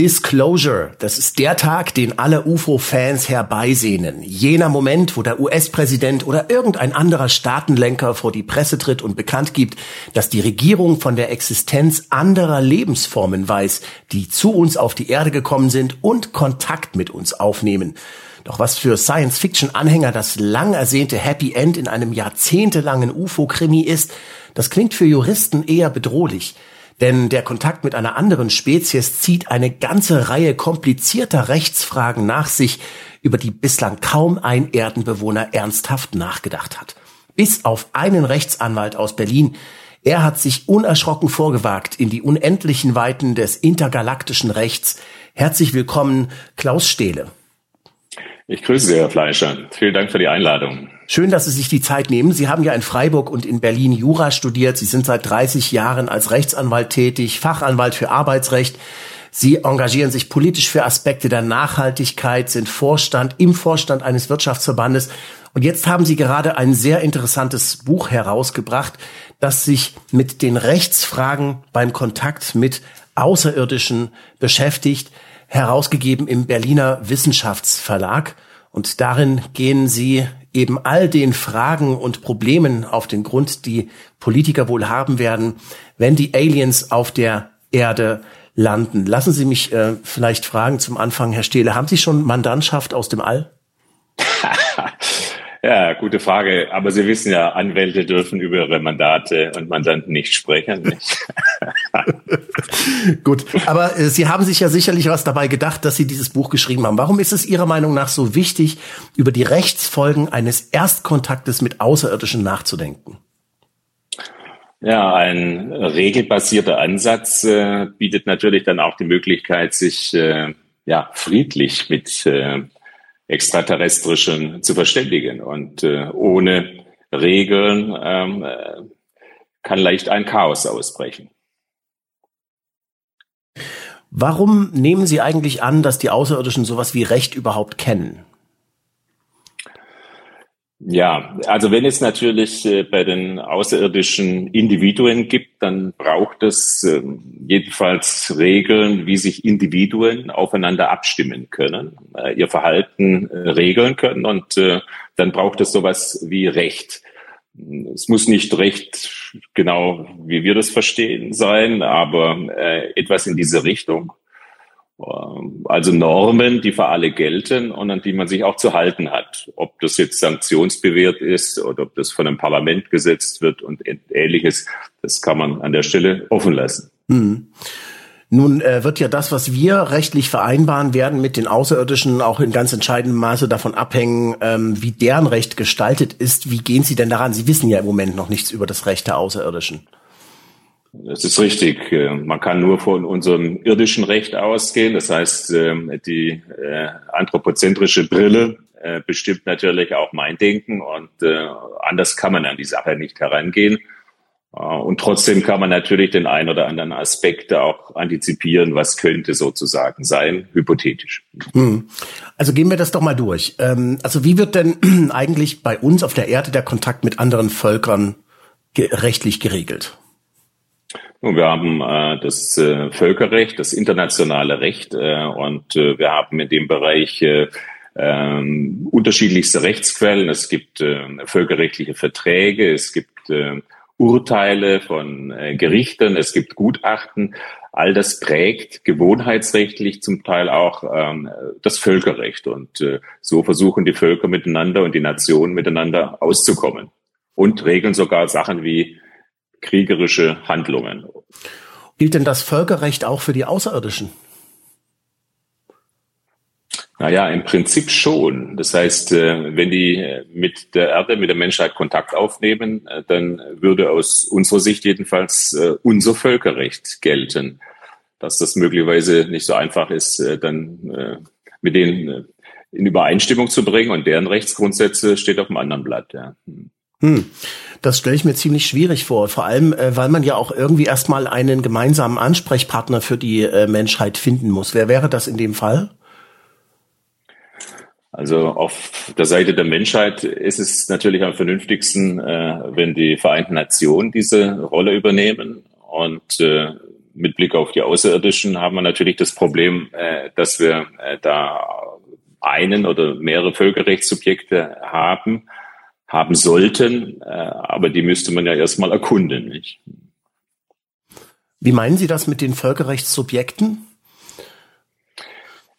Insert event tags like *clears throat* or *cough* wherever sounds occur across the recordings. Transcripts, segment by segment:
Disclosure, das ist der Tag, den alle UFO-Fans herbeisehnen. Jener Moment, wo der US-Präsident oder irgendein anderer Staatenlenker vor die Presse tritt und bekannt gibt, dass die Regierung von der Existenz anderer Lebensformen weiß, die zu uns auf die Erde gekommen sind und Kontakt mit uns aufnehmen. Doch was für Science-Fiction-Anhänger das lang ersehnte Happy End in einem jahrzehntelangen UFO-Krimi ist, das klingt für Juristen eher bedrohlich. Denn der Kontakt mit einer anderen Spezies zieht eine ganze Reihe komplizierter Rechtsfragen nach sich, über die bislang kaum ein Erdenbewohner ernsthaft nachgedacht hat. Bis auf einen Rechtsanwalt aus Berlin. Er hat sich unerschrocken vorgewagt in die unendlichen Weiten des intergalaktischen Rechts. Herzlich willkommen, Klaus Stehle. Ich grüße Sie, Herr Fleischer. Vielen Dank für die Einladung. Schön, dass Sie sich die Zeit nehmen. Sie haben ja in Freiburg und in Berlin Jura studiert. Sie sind seit 30 Jahren als Rechtsanwalt tätig, Fachanwalt für Arbeitsrecht. Sie engagieren sich politisch für Aspekte der Nachhaltigkeit, sind Vorstand im Vorstand eines Wirtschaftsverbandes. Und jetzt haben Sie gerade ein sehr interessantes Buch herausgebracht, das sich mit den Rechtsfragen beim Kontakt mit Außerirdischen beschäftigt herausgegeben im Berliner Wissenschaftsverlag. Und darin gehen sie eben all den Fragen und Problemen auf den Grund, die Politiker wohl haben werden, wenn die Aliens auf der Erde landen. Lassen Sie mich äh, vielleicht fragen zum Anfang, Herr Stehle, haben Sie schon Mandantschaft aus dem All? *laughs* Ja, gute Frage. Aber Sie wissen ja, Anwälte dürfen über ihre Mandate und Mandanten nicht sprechen. *laughs* Gut, aber äh, Sie haben sich ja sicherlich was dabei gedacht, dass Sie dieses Buch geschrieben haben. Warum ist es Ihrer Meinung nach so wichtig, über die Rechtsfolgen eines Erstkontaktes mit Außerirdischen nachzudenken? Ja, ein regelbasierter Ansatz äh, bietet natürlich dann auch die Möglichkeit, sich äh, ja friedlich mit äh, Extraterrestrischen zu verständigen. Und äh, ohne Regeln ähm, äh, kann leicht ein Chaos ausbrechen. Warum nehmen Sie eigentlich an, dass die Außerirdischen sowas wie Recht überhaupt kennen? Ja, also wenn es natürlich äh, bei den außerirdischen Individuen gibt, dann braucht es äh, jedenfalls Regeln, wie sich Individuen aufeinander abstimmen können, äh, ihr Verhalten äh, regeln können und dann braucht es sowas wie Recht. Es muss nicht Recht genau, wie wir das verstehen, sein, aber etwas in diese Richtung. Ähm, also Normen, die für alle gelten und an die man sich auch zu halten hat. Ob das jetzt sanktionsbewehrt ist oder ob das von einem Parlament gesetzt wird und ähnliches, das kann man an der Stelle offen lassen. Hm. Nun äh, wird ja das, was wir rechtlich vereinbaren werden mit den Außerirdischen, auch in ganz entscheidendem Maße davon abhängen, ähm, wie deren Recht gestaltet ist. Wie gehen Sie denn daran? Sie wissen ja im Moment noch nichts über das Recht der Außerirdischen. Das ist richtig. Äh, man kann nur von unserem irdischen Recht ausgehen. Das heißt, ähm, die äh, anthropozentrische Brille äh, bestimmt natürlich auch mein Denken und anders kann man an die Sache nicht herangehen. Und trotzdem kann man natürlich den einen oder anderen Aspekt auch antizipieren, was könnte sozusagen sein, hypothetisch. Hm. Also gehen wir das doch mal durch. Ähm, also wie wird denn *clears throat* eigentlich bei uns auf der Erde der Kontakt mit anderen Völkern rechtlich geregelt? Wir haben äh, das äh, Völkerrecht, das internationale Recht äh, und äh, wir haben in dem Bereich äh, äh, unterschiedlichste Rechtsquellen. Es gibt äh, völkerrechtliche Verträge, es gibt äh, Urteile von äh, Gerichten, es gibt Gutachten. All das prägt gewohnheitsrechtlich zum Teil auch ähm, das Völkerrecht. Und äh, so versuchen die Völker miteinander und die Nationen miteinander auszukommen und regeln sogar Sachen wie kriegerische Handlungen. Gilt denn das Völkerrecht auch für die Außerirdischen? Naja, im Prinzip schon. Das heißt, äh, wenn die äh, mit der Erde, mit der Menschheit Kontakt aufnehmen, äh, dann würde aus unserer Sicht jedenfalls unser Völkerrecht gelten. Dass das möglicherweise nicht so einfach ist, dann mit denen in Übereinstimmung zu bringen und deren Rechtsgrundsätze steht auf dem anderen Blatt. Ja. Hm. Das stelle ich mir ziemlich schwierig vor, vor allem, äh, weil man ja auch irgendwie erstmal einen gemeinsamen Ansprechpartner für die äh, Menschheit finden muss. Wer wäre das in dem Fall? Also auf der Seite der Menschheit ist es natürlich am vernünftigsten, äh, wenn die Vereinten Nationen diese Rolle übernehmen und äh, mit Blick auf die Außerirdischen haben wir natürlich das Problem, äh, dass wir äh, da einen oder mehrere Völkerrechtssubjekte haben, haben sollten, äh, aber die müsste man ja erstmal erkunden. Nicht? Wie meinen Sie das mit den Völkerrechtssubjekten?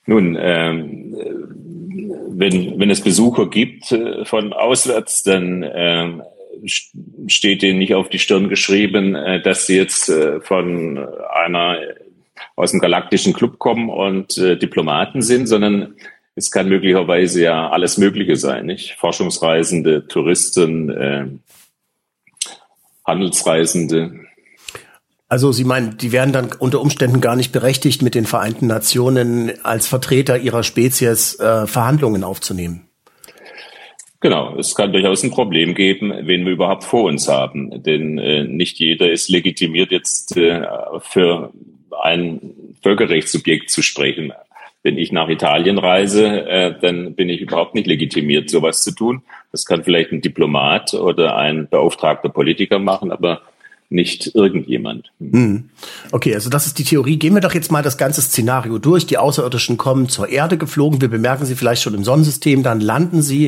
Nun, ähm, wenn, wenn es Besucher gibt äh, von auswärts, dann äh, steht denen nicht auf die Stirn geschrieben, äh, dass sie jetzt äh, von einer aus dem galaktischen Club kommen und äh, Diplomaten sind, sondern es kann möglicherweise ja alles Mögliche sein, nicht? Forschungsreisende, Touristen, äh, Handelsreisende. Also Sie meinen, die werden dann unter Umständen gar nicht berechtigt, mit den Vereinten Nationen als Vertreter ihrer Spezies äh, Verhandlungen aufzunehmen? Genau, es kann durchaus ein Problem geben, wen wir überhaupt vor uns haben. Denn äh, nicht jeder ist legitimiert, jetzt äh, für ein Völkerrechtssubjekt zu sprechen. Wenn ich nach Italien reise, äh, dann bin ich überhaupt nicht legitimiert, sowas zu tun. Das kann vielleicht ein Diplomat oder ein beauftragter Politiker machen, aber nicht irgendjemand. Hm. Okay, also das ist die Theorie. Gehen wir doch jetzt mal das ganze Szenario durch. Die Außerirdischen kommen zur Erde geflogen. Wir bemerken sie vielleicht schon im Sonnensystem. Dann landen sie.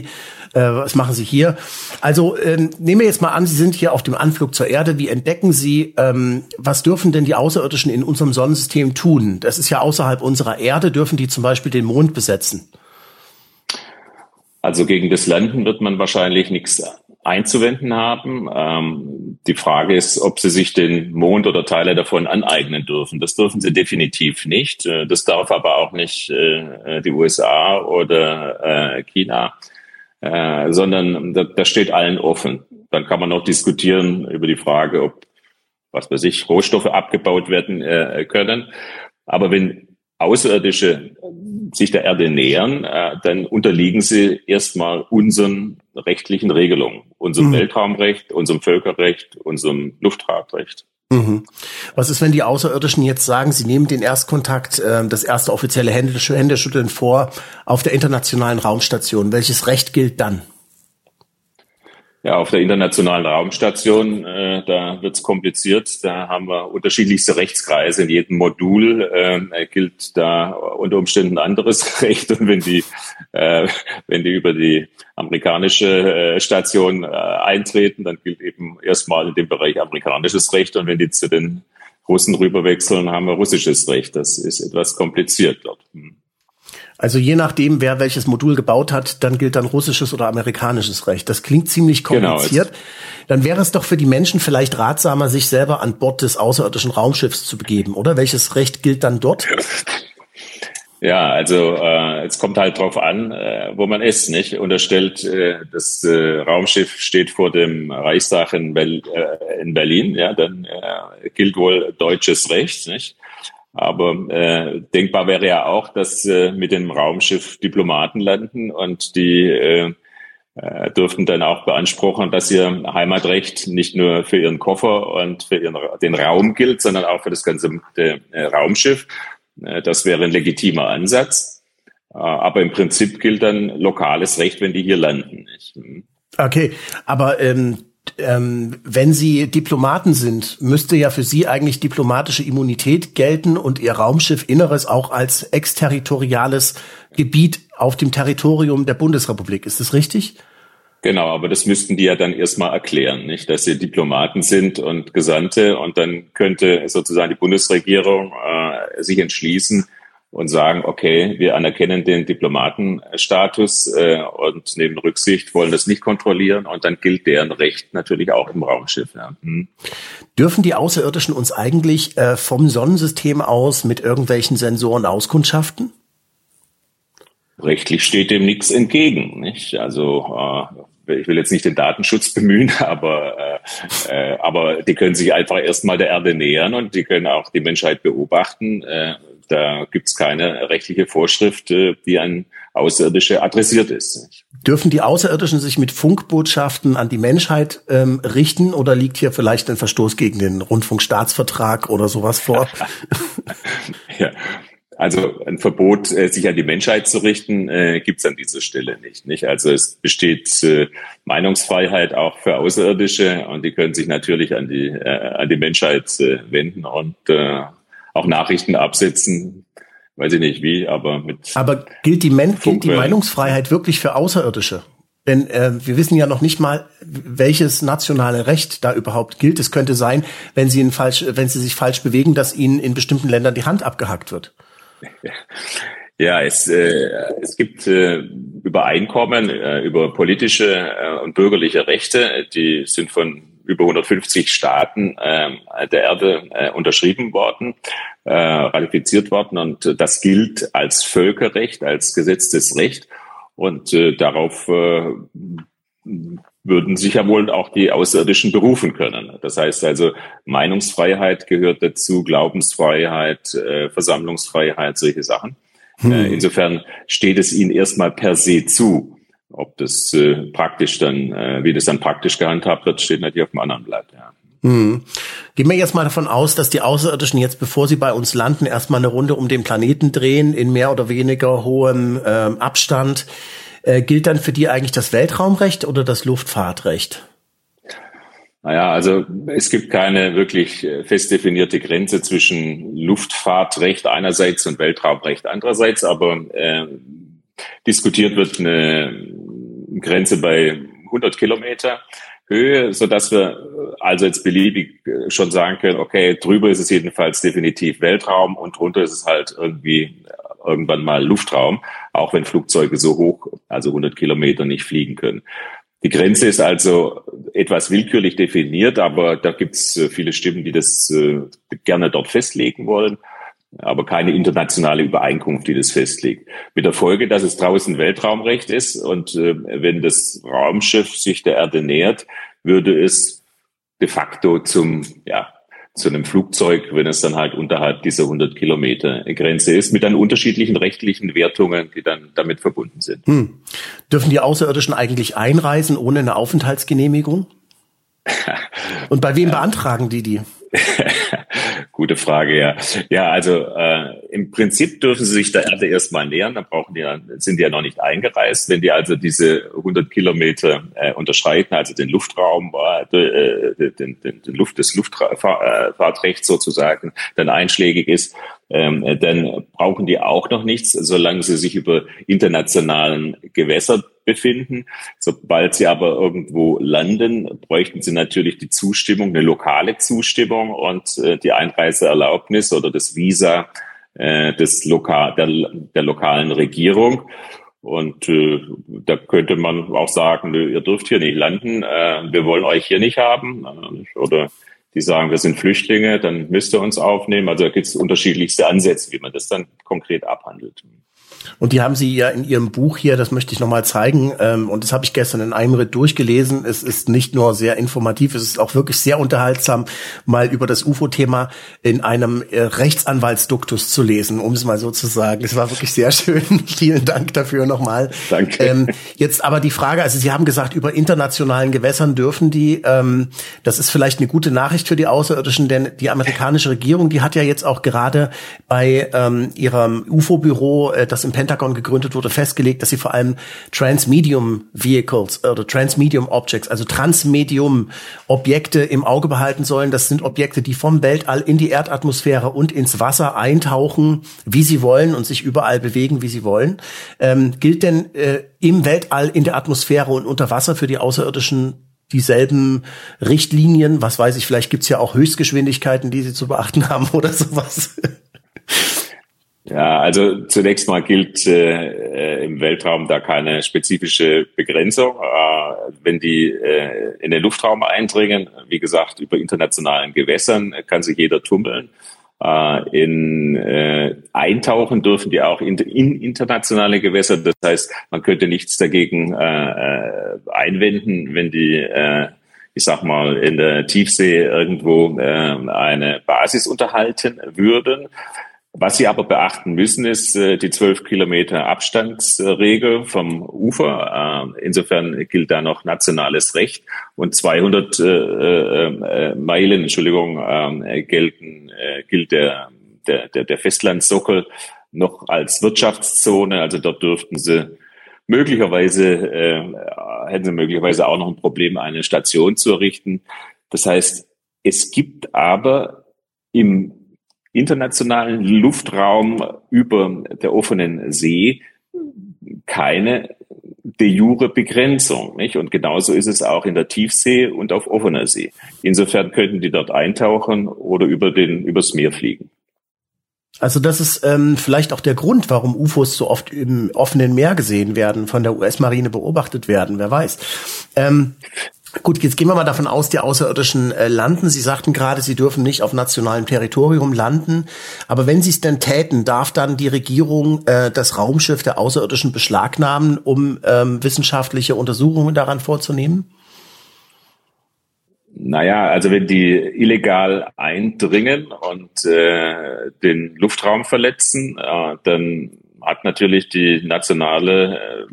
Äh, was machen sie hier? Also ähm, nehmen wir jetzt mal an, Sie sind hier auf dem Anflug zur Erde. Wie entdecken Sie, ähm, was dürfen denn die Außerirdischen in unserem Sonnensystem tun? Das ist ja außerhalb unserer Erde. Dürfen die zum Beispiel den Mond besetzen? Also gegen das Landen wird man wahrscheinlich nichts einzuwenden haben. Ähm, die Frage ist, ob sie sich den Mond oder Teile davon aneignen dürfen. Das dürfen sie definitiv nicht. Äh, das darf aber auch nicht äh, die USA oder äh, China, äh, sondern da, das steht allen offen. Dann kann man noch diskutieren über die Frage, ob, was weiß ich, Rohstoffe abgebaut werden äh, können. Aber wenn Außerirdische sich der Erde nähern, äh, dann unterliegen sie erstmal unseren rechtlichen Regelungen, unserem mhm. Weltraumrecht, unserem Völkerrecht, unserem Luftfahrtrecht. Mhm. Was ist, wenn die Außerirdischen jetzt sagen, sie nehmen den Erstkontakt, äh, das erste offizielle Händeschütteln vor auf der internationalen Raumstation? Welches Recht gilt dann? Ja, auf der internationalen Raumstation, äh, da wird's kompliziert. Da haben wir unterschiedlichste Rechtskreise. In jedem Modul äh, gilt da unter Umständen anderes *laughs* Recht. Und wenn die, äh, wenn die über die amerikanische äh, Station äh, eintreten, dann gilt eben erstmal in dem Bereich amerikanisches Recht. Und wenn die zu den Russen rüberwechseln, haben wir russisches Recht. Das ist etwas kompliziert dort. Hm. Also je nachdem, wer welches Modul gebaut hat, dann gilt dann russisches oder amerikanisches Recht. Das klingt ziemlich genau, kompliziert. Genau, dann wäre es doch für die Menschen vielleicht ratsamer, sich selber an Bord des außerirdischen Raumschiffs zu begeben, oder? Welches Recht gilt dann dort? *laughs* Ja, also äh, es kommt halt drauf an, äh, wo man ist, nicht? Unterstellt, äh, das äh, Raumschiff steht vor dem Reichstag in, Be äh, in Berlin, ja, dann äh, gilt wohl deutsches Recht, nicht? Aber äh, denkbar wäre ja auch, dass äh, mit dem Raumschiff Diplomaten landen und die äh, äh, dürften dann auch beanspruchen, dass ihr Heimatrecht nicht nur für ihren Koffer und für ihren, den Raum gilt, sondern auch für das ganze äh, Raumschiff. Äh, das wäre ein legitimer Ansatz. Äh, aber im Prinzip gilt dann lokales Recht, wenn die hier landen. Nicht? Hm. Okay, aber ähm, ähm, wenn Sie Diplomaten sind, müsste ja für Sie eigentlich diplomatische Immunität gelten und Ihr Raumschiff Inneres auch als exterritoriales Gebiet auf dem Territorium der Bundesrepublik. Ist das richtig? Genau, aber das müssten die ja dann erstmal erklären, nicht, dass sie Diplomaten sind und Gesandte und dann könnte sozusagen die Bundesregierung äh, sich entschließen, und sagen, okay, wir anerkennen den Diplomatenstatus äh, und nehmen Rücksicht, wollen das nicht kontrollieren und dann gilt deren Recht natürlich auch im Raumschiff. Ja. Hm. Dürfen die Außerirdischen uns eigentlich äh, vom Sonnensystem aus mit irgendwelchen Sensoren auskundschaften? Rechtlich steht dem nichts entgegen. Nicht? Also äh, ich will jetzt nicht den Datenschutz bemühen, *laughs* aber, äh, äh, aber die können sich einfach erstmal der Erde nähern und die können auch die Menschheit beobachten. Äh, da gibt es keine rechtliche Vorschrift, äh, die an Außerirdische adressiert ist. Dürfen die Außerirdischen sich mit Funkbotschaften an die Menschheit ähm, richten oder liegt hier vielleicht ein Verstoß gegen den Rundfunkstaatsvertrag oder sowas vor? *laughs* ja. Also ein Verbot, äh, sich an die Menschheit zu richten, äh, gibt es an dieser Stelle nicht, nicht. Also es besteht äh, Meinungsfreiheit auch für Außerirdische und die können sich natürlich an die äh, an die Menschheit wenden und auch Nachrichten absetzen. Weiß ich nicht wie, aber mit. Aber gilt die, Men gilt die Meinungsfreiheit wirklich für Außerirdische? Denn äh, wir wissen ja noch nicht mal, welches nationale Recht da überhaupt gilt. Es könnte sein, wenn sie, falsch, wenn sie sich falsch bewegen, dass ihnen in bestimmten Ländern die Hand abgehackt wird. *laughs* Ja, es, äh, es gibt äh, Übereinkommen äh, über politische äh, und bürgerliche Rechte, die sind von über 150 Staaten äh, der Erde äh, unterschrieben worden, äh, ratifiziert worden und das gilt als Völkerrecht, als gesetztes Recht und äh, darauf äh, würden sich ja wohl auch die Außerirdischen berufen können. Das heißt also, Meinungsfreiheit gehört dazu, Glaubensfreiheit, äh, Versammlungsfreiheit, solche Sachen. Hm. Äh, insofern steht es ihnen erstmal per se zu. Ob das äh, praktisch dann, äh, wie das dann praktisch gehandhabt wird, steht natürlich auf dem anderen Blatt. Ja. Hm. Gehen wir jetzt mal davon aus, dass die Außerirdischen jetzt, bevor sie bei uns landen, erstmal eine Runde um den Planeten drehen, in mehr oder weniger hohem ähm, Abstand. Äh, gilt dann für die eigentlich das Weltraumrecht oder das Luftfahrtrecht? Naja, also es gibt keine wirklich äh, fest definierte Grenze zwischen Luftfahrtrecht einerseits und Weltraumrecht andererseits, aber äh, diskutiert wird eine Grenze bei 100 Kilometer Höhe, so dass wir also jetzt beliebig äh, schon sagen können, okay, drüber ist es jedenfalls definitiv Weltraum und drunter ist es halt irgendwie irgendwann mal Luftraum, auch wenn Flugzeuge so hoch, also 100 Kilometer nicht fliegen können. Die Grenze ist also etwas willkürlich definiert, aber da gibt es äh, viele Stimmen, die das äh, gerne dort festlegen wollen, aber keine internationale Übereinkunft, die das festlegt. Mit der Folge, dass es draußen Weltraumrecht ist und äh, wenn das Raumschiff sich der Erde nähert, würde es de facto zum ja, zu einem Flugzeug, wenn es dann halt unterhalb dieser 100 Kilometer Grenze ist, mit dann unterschiedlichen rechtlichen Wertungen, die dann damit verbunden sind. Hm. Dürfen die Außerirdischen eigentlich einreisen ohne eine Aufenthaltsgenehmigung? *laughs* Und bei wem beantragen die die? *laughs* Gute Frage, ja. Ja, also äh, im Prinzip dürfen sie sich der Erde erstmal nähern, dann brauchen die, sind die ja noch nicht eingereist. Wenn die also diese 100 Kilometer äh, unterschreiten, also den Luftraum, äh, den, den, den Luft, des Luftfahrtrechts sozusagen, dann einschlägig ist, ähm, dann brauchen die auch noch nichts, solange sie sich über internationalen Gewässern befinden. Sobald sie aber irgendwo landen, bräuchten sie natürlich die Zustimmung, eine lokale Zustimmung und äh, die Einreiseerlaubnis oder das Visa äh, des Lokal, der, der lokalen Regierung. Und äh, da könnte man auch sagen, nö, ihr dürft hier nicht landen, äh, wir wollen euch hier nicht haben. Äh, oder die sagen, wir sind Flüchtlinge, dann müsst ihr uns aufnehmen. Also da gibt es unterschiedlichste Ansätze, wie man das dann konkret abhandelt. Und die haben Sie ja in Ihrem Buch hier, das möchte ich nochmal zeigen, ähm, und das habe ich gestern in einem Ritt durchgelesen. Es ist nicht nur sehr informativ, es ist auch wirklich sehr unterhaltsam, mal über das UFO-Thema in einem äh, Rechtsanwaltsduktus zu lesen, um es mal so zu sagen. Es war wirklich sehr schön. *laughs* Vielen Dank dafür nochmal. Danke. Ähm, jetzt aber die Frage, also Sie haben gesagt, über internationalen Gewässern dürfen die, ähm, das ist vielleicht eine gute Nachricht für die Außerirdischen, denn die amerikanische Regierung, die hat ja jetzt auch gerade bei ähm, ihrem UFO-Büro, äh, das im Pentagon gegründet wurde, festgelegt, dass sie vor allem Transmedium Vehicles oder Transmedium Objects, also Transmedium Objekte im Auge behalten sollen. Das sind Objekte, die vom Weltall in die Erdatmosphäre und ins Wasser eintauchen, wie sie wollen und sich überall bewegen, wie sie wollen. Ähm, gilt denn äh, im Weltall, in der Atmosphäre und unter Wasser für die Außerirdischen dieselben Richtlinien? Was weiß ich, vielleicht gibt's ja auch Höchstgeschwindigkeiten, die sie zu beachten *laughs* haben oder sowas. Ja, also zunächst mal gilt äh, im Weltraum da keine spezifische Begrenzung. Äh, wenn die äh, in den Luftraum eindringen, wie gesagt, über internationalen Gewässern kann sich jeder tummeln. Äh, in äh, eintauchen dürfen die auch in, in internationale Gewässer. Das heißt, man könnte nichts dagegen äh, äh einwenden, wenn die äh, ich sag mal, in der Tiefsee irgendwo äh, eine Basis unterhalten würden. Was Sie aber beachten müssen, ist äh, die zwölf Kilometer Abstandsregel vom Ufer. Äh, insofern gilt da noch nationales Recht und 200 äh, äh, Meilen, Entschuldigung, ähm, gelten, gilt der, der, der, der Festlandsockel noch als Wirtschaftszone. Also dort dürften sie möglicherweise, äh, hätten sie möglicherweise auch noch ein Problem, eine Station zu errichten. Das heißt, es gibt aber im internationalen Luftraum über der offenen See keine de jure Begrenzung. Nicht? Und genauso ist es auch in der Tiefsee und auf offener See. Insofern könnten die dort eintauchen oder über den, übers Meer fliegen. Also das ist ähm, vielleicht auch der Grund, warum UFOs so oft im offenen Meer gesehen werden, von der US-Marine beobachtet werden, wer weiß. Ähm, Gut, jetzt gehen wir mal davon aus, die Außerirdischen äh, landen. Sie sagten gerade, sie dürfen nicht auf nationalem Territorium landen. Aber wenn sie es denn täten, darf dann die Regierung äh, das Raumschiff der Außerirdischen beschlagnahmen, um ähm, wissenschaftliche Untersuchungen daran vorzunehmen? Naja, also wenn die illegal eindringen und äh, den Luftraum verletzen, äh, dann hat natürlich die nationale äh,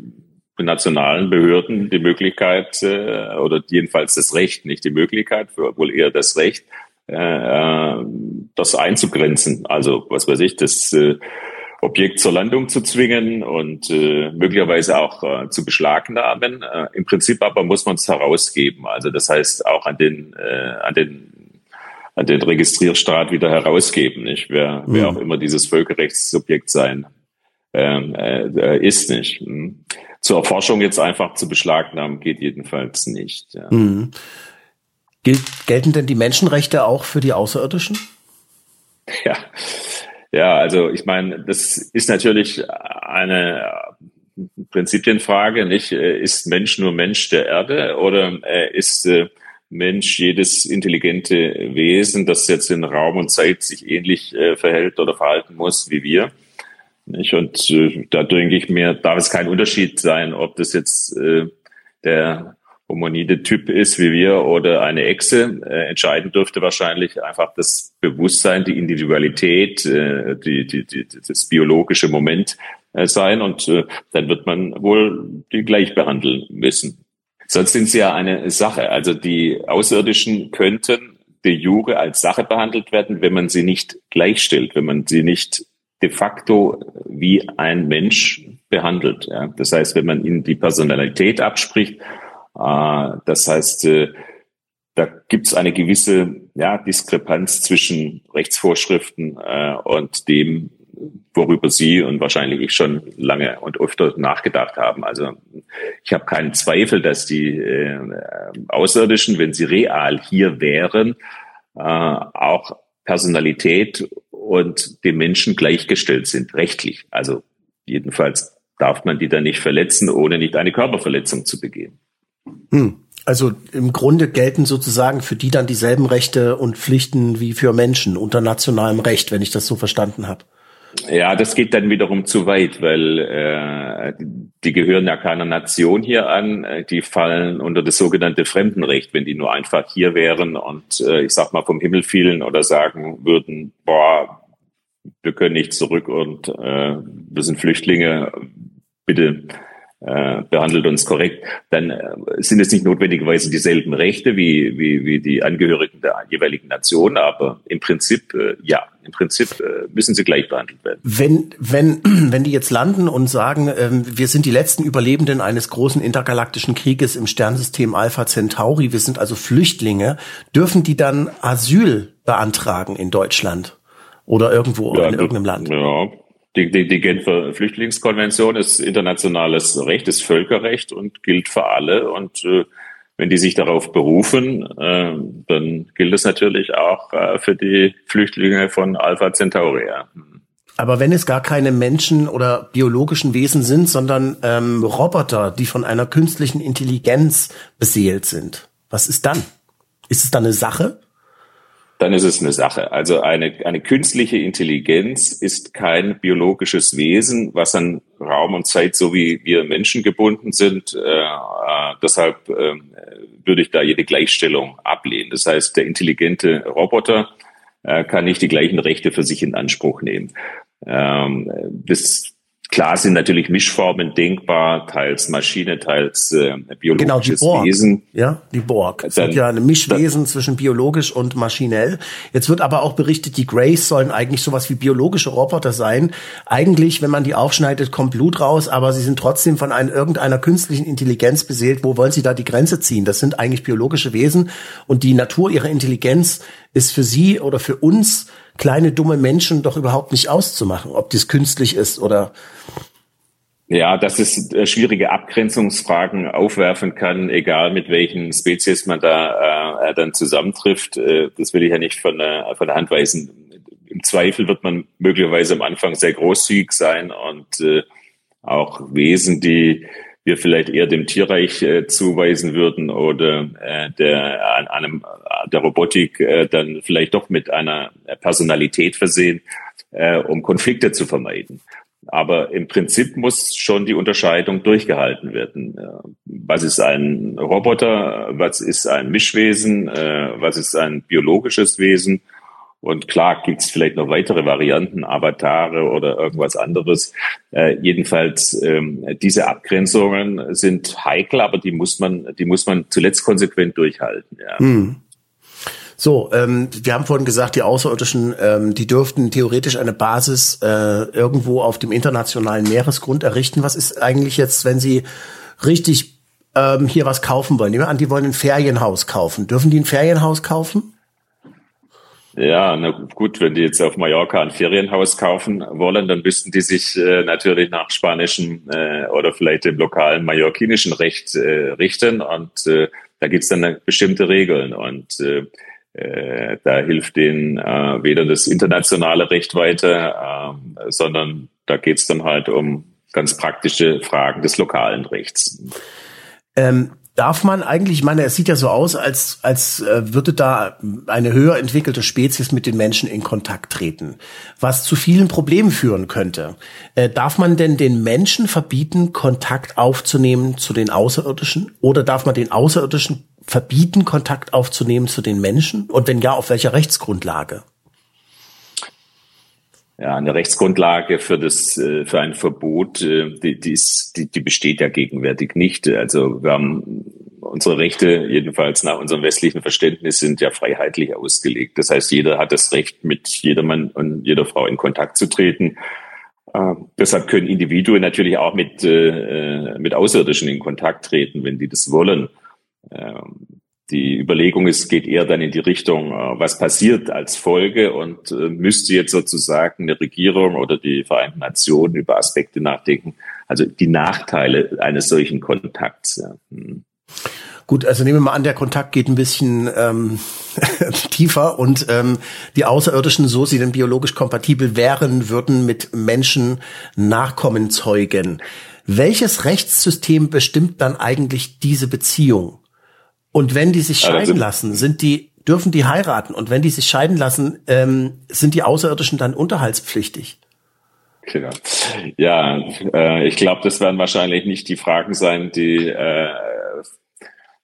nationalen Behörden die Möglichkeit äh, oder jedenfalls das Recht, nicht die Möglichkeit, wohl eher das Recht, äh, äh, das einzugrenzen. Also was weiß ich, das äh, Objekt zur Landung zu zwingen und äh, möglicherweise auch äh, zu beschlagnahmen. Äh, Im Prinzip aber muss man es herausgeben. Also das heißt auch an den äh, an den an den Registrierstaat wieder herausgeben, nicht? Wer, wer auch immer dieses Völkerrechtssubjekt sein ähm, äh, ist nicht. Hm zur Erforschung jetzt einfach zu beschlagnahmen, geht jedenfalls nicht. Ja. Mhm. Gilt, gelten denn die Menschenrechte auch für die Außerirdischen? *laughs* Ja, ja, also ich meine, das ist natürlich eine Prinzipienfrage, nicht? Ist Mensch nur Mensch der Erde oder ist äh, Mensch jedes intelligente Wesen, das jetzt in Raum und Zeit sich ähnlich äh, verhält oder verhalten muss wie wir? Nicht? Und äh, da denke ich mir, darf es kein Unterschied sein, ob das jetzt äh, der homonide Typ ist wie wir oder eine Echse. Äh, entscheiden dürfte wahrscheinlich einfach das Bewusstsein, die Individualität, äh, die, die, die, das biologische Moment äh, sein. Und äh, dann wird man wohl die gleich behandeln müssen. Sonst sind sie ja eine Sache. Also die Außerirdischen könnten de jure als Sache behandelt werden, wenn man sie nicht gleichstellt, wenn man sie nicht de facto wie ein Mensch behandelt. Ja. Das heißt, wenn man ihnen die Personalität abspricht, äh, das heißt, äh, da gibt es eine gewisse ja, Diskrepanz zwischen Rechtsvorschriften äh, und dem, worüber Sie und wahrscheinlich ich schon lange und öfter nachgedacht haben. Also ich habe keinen Zweifel, dass die äh, Außerirdischen, wenn sie real hier wären, äh, auch Personalität und dem Menschen gleichgestellt sind, rechtlich. Also jedenfalls darf man die dann nicht verletzen, ohne nicht eine Körperverletzung zu begehen. Hm. Also im Grunde gelten sozusagen für die dann dieselben Rechte und Pflichten wie für Menschen unter nationalem Recht, wenn ich das so verstanden habe. Ja, das geht dann wiederum zu weit, weil äh, die gehören ja keiner Nation hier an. Die fallen unter das sogenannte Fremdenrecht, wenn die nur einfach hier wären und äh, ich sag mal vom Himmel fielen oder sagen würden, boah, wir können nicht zurück und äh, wir sind Flüchtlinge, bitte äh, behandelt uns korrekt, dann äh, sind es nicht notwendigerweise dieselben Rechte wie, wie, wie die Angehörigen der jeweiligen Nation, aber im Prinzip äh, ja, im Prinzip äh, müssen sie gleich behandelt werden. Wenn, wenn, *clears throat* wenn die jetzt landen und sagen, ähm, wir sind die letzten Überlebenden eines großen intergalaktischen Krieges im Sternsystem Alpha Centauri, wir sind also Flüchtlinge, dürfen die dann Asyl beantragen in Deutschland? Oder irgendwo ja, in irgendeinem Land. Ja. Die, die, die Genfer Flüchtlingskonvention ist internationales Recht, ist Völkerrecht und gilt für alle. Und äh, wenn die sich darauf berufen, äh, dann gilt es natürlich auch äh, für die Flüchtlinge von Alpha Centauri. Aber wenn es gar keine Menschen oder biologischen Wesen sind, sondern ähm, Roboter, die von einer künstlichen Intelligenz beseelt sind, was ist dann? Ist es dann eine Sache? Dann ist es eine Sache. Also eine, eine künstliche Intelligenz ist kein biologisches Wesen, was an Raum und Zeit, so wie wir Menschen gebunden sind. Äh, äh, deshalb äh, würde ich da jede Gleichstellung ablehnen. Das heißt, der intelligente Roboter äh, kann nicht die gleichen Rechte für sich in Anspruch nehmen. Ähm, das Klar sind natürlich Mischformen denkbar, teils Maschine, teils äh, biologisches genau, die Borg. Wesen. Ja, die Borg. Es sind ja ein Mischwesen zwischen biologisch und maschinell. Jetzt wird aber auch berichtet, die Greys sollen eigentlich sowas wie biologische Roboter sein. Eigentlich, wenn man die aufschneidet, kommt Blut raus, aber sie sind trotzdem von einer, irgendeiner künstlichen Intelligenz beseelt. Wo wollen sie da die Grenze ziehen? Das sind eigentlich biologische Wesen und die Natur ihrer Intelligenz ist für sie oder für uns kleine dumme Menschen doch überhaupt nicht auszumachen, ob das künstlich ist oder ja, dass es äh, schwierige Abgrenzungsfragen aufwerfen kann, egal mit welchen Spezies man da äh, dann zusammentrifft. Äh, das will ich ja nicht von, äh, von der Hand weisen. Im Zweifel wird man möglicherweise am Anfang sehr großzügig sein und äh, auch Wesen, die wir vielleicht eher dem Tierreich äh, zuweisen würden oder äh, der an einem der Robotik äh, dann vielleicht doch mit einer Personalität versehen, äh, um Konflikte zu vermeiden. Aber im Prinzip muss schon die Unterscheidung durchgehalten werden. Was ist ein Roboter? Was ist ein Mischwesen? Äh, was ist ein biologisches Wesen? Und klar gibt es vielleicht noch weitere Varianten, Avatare oder irgendwas anderes. Äh, jedenfalls ähm, diese Abgrenzungen sind heikel, aber die muss man, die muss man zuletzt konsequent durchhalten. Ja. Hm. So, ähm, wir haben vorhin gesagt, die Außerirdischen, ähm, die dürften theoretisch eine Basis äh, irgendwo auf dem internationalen Meeresgrund errichten. Was ist eigentlich jetzt, wenn sie richtig ähm, hier was kaufen wollen? Nehmen wir an, die wollen ein Ferienhaus kaufen. Dürfen die ein Ferienhaus kaufen? Ja, na gut, wenn die jetzt auf Mallorca ein Ferienhaus kaufen wollen, dann müssten die sich äh, natürlich nach spanischem äh, oder vielleicht dem lokalen mallorquinischen Recht äh, richten und äh, da gibt's dann bestimmte Regeln und äh, äh, da hilft denen äh, weder das internationale Recht weiter, äh, sondern da geht's dann halt um ganz praktische Fragen des lokalen Rechts. Ähm, darf man eigentlich, ich meine, es sieht ja so aus, als, als äh, würde da eine höher entwickelte Spezies mit den Menschen in Kontakt treten, was zu vielen Problemen führen könnte. Äh, darf man denn den Menschen verbieten, Kontakt aufzunehmen zu den Außerirdischen? Oder darf man den Außerirdischen verbieten, Kontakt aufzunehmen zu den Menschen? Und wenn ja, auf welcher Rechtsgrundlage? Ja, eine Rechtsgrundlage für das äh, für ein Verbot, äh, die, die, ist, die, die besteht ja gegenwärtig nicht. Also wir haben unsere Rechte jedenfalls nach unserem westlichen Verständnis sind ja freiheitlich ausgelegt. Das heißt, jeder hat das Recht, mit jedermann und jeder Frau in Kontakt zu treten. Äh, deshalb können Individuen natürlich auch mit, äh, mit Außerirdischen in Kontakt treten, wenn die das wollen. Ähm, die Überlegung ist, geht eher dann in die Richtung, äh, was passiert als Folge und äh, müsste jetzt sozusagen eine Regierung oder die Vereinten Nationen über Aspekte nachdenken, also die Nachteile eines solchen Kontakts. Hm. Gut, also nehmen wir mal an, der Kontakt geht ein bisschen ähm, *laughs* tiefer und ähm, die Außerirdischen, so sie denn biologisch kompatibel wären, würden mit Menschen Nachkommen zeugen. Welches Rechtssystem bestimmt dann eigentlich diese Beziehung? Und wenn die sich scheiden lassen, sind die, dürfen die heiraten. Und wenn die sich scheiden lassen, ähm, sind die Außerirdischen dann unterhaltspflichtig. Genau. Ja, äh, ich glaube, das werden wahrscheinlich nicht die Fragen sein, die äh,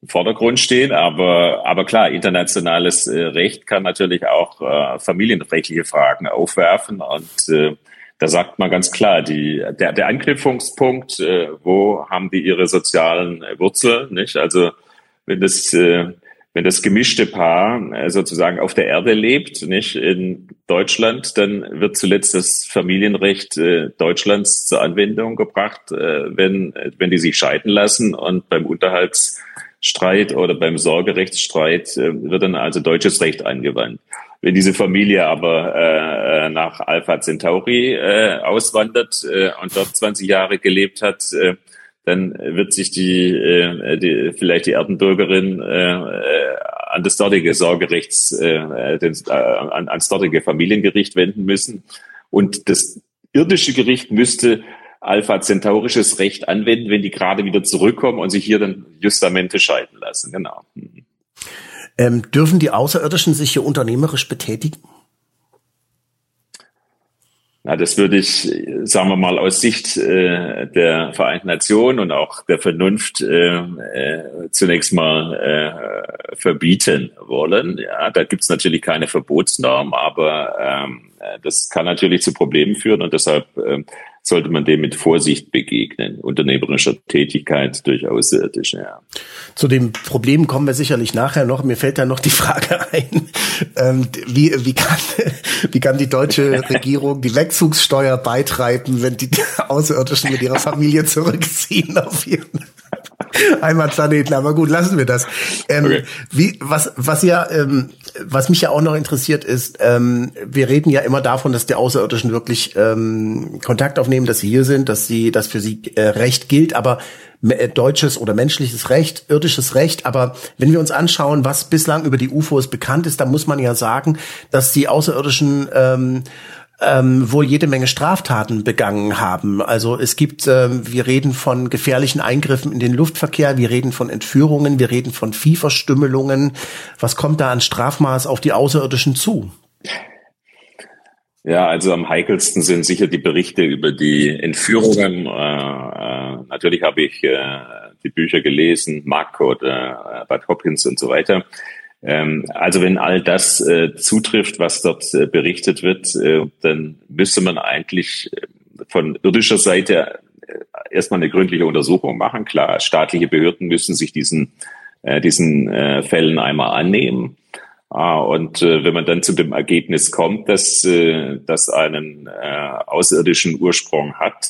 im Vordergrund stehen, aber, aber klar, internationales äh, Recht kann natürlich auch äh, familienrechtliche Fragen aufwerfen und äh, da sagt man ganz klar, die, der, der Anknüpfungspunkt, äh, wo haben die ihre sozialen Wurzeln, nicht? Also wenn das, äh, wenn das gemischte Paar äh, sozusagen auf der Erde lebt, nicht in Deutschland, dann wird zuletzt das Familienrecht äh, Deutschlands zur Anwendung gebracht, äh, wenn, wenn die sich scheiden lassen und beim Unterhaltsstreit oder beim Sorgerechtsstreit äh, wird dann also deutsches Recht angewandt. Wenn diese Familie aber äh, nach Alpha Centauri äh, auswandert äh, und dort 20 Jahre gelebt hat, äh, dann wird sich die, äh, die vielleicht die Erdenbürgerin äh, äh, an das dortige Sorgerechts, äh, den, äh, an, ans dortige Familiengericht wenden müssen. Und das irdische Gericht müsste Alpha Centaurisches Recht anwenden, wenn die gerade wieder zurückkommen und sich hier dann Justamente scheiden lassen. Genau. Ähm, dürfen die Außerirdischen sich hier unternehmerisch betätigen? Na, das würde ich, sagen wir mal, aus Sicht äh, der Vereinten Nationen und auch der Vernunft äh, äh, zunächst mal äh, verbieten wollen. Ja, da gibt's natürlich keine Verbotsnorm, aber ähm, Äh, das kann natürlich zu Problemen führen und deshalb äh, sollte man dem mit Vorsicht begegnen, unternehmerischer Tätigkeit durch Außerirdische. Ja. Zu dem Problem kommen wir sicherlich nachher noch. Mir fällt da noch die *laughs* Frage ein, ähm, wie, wie, kann, *laughs* wie kann die deutsche *laughs* Regierung die Wegzugssteuer beitreiben, wenn die Außerirdischen mit ihrer Familie zurückziehen auf ihren *laughs* Heimatplaneten, aber gut, lassen wir das. Ähm, okay. wie, was, was ja, ähm, was mich ja auch noch interessiert ist, ähm, wir reden ja immer davon, dass die Außerirdischen wirklich ähm, Kontakt aufnehmen, dass sie hier sind, dass sie, dass für sie äh, Recht gilt, aber äh, deutsches oder menschliches Recht, irdisches Recht. Aber wenn wir uns anschauen, was bislang über die UFOs bekannt ist, dann muss man ja sagen, dass die Außerirdischen ähm, ähm, wohl jede Menge Straftaten begangen haben. Also es gibt, ähm, wir reden von gefährlichen Eingriffen in den Luftverkehr, wir reden von Entführungen, wir reden von Viehverstümmelungen. Was kommt da an Strafmaß auf die Außerirdischen zu? Ja, also am heikelsten sind sicher die Berichte über die Entführungen. Äh, äh, natürlich habe ich äh, die Bücher gelesen, Mark oder äh, Bud Hopkins und so weiter. Ähm, also wenn all das äh, zutrifft, was dort äh, berichtet wird, äh, dann müsste man eigentlich äh, von irdischer Seite äh, erstmal eine gründliche Untersuchung machen. Klar, staatliche Behörden müssen sich diesen, äh, diesen Fällen einmal annehmen. Ah, und wenn man dann zu dem Ergebnis kommt, dass das einen außerirdischen Ursprung hat,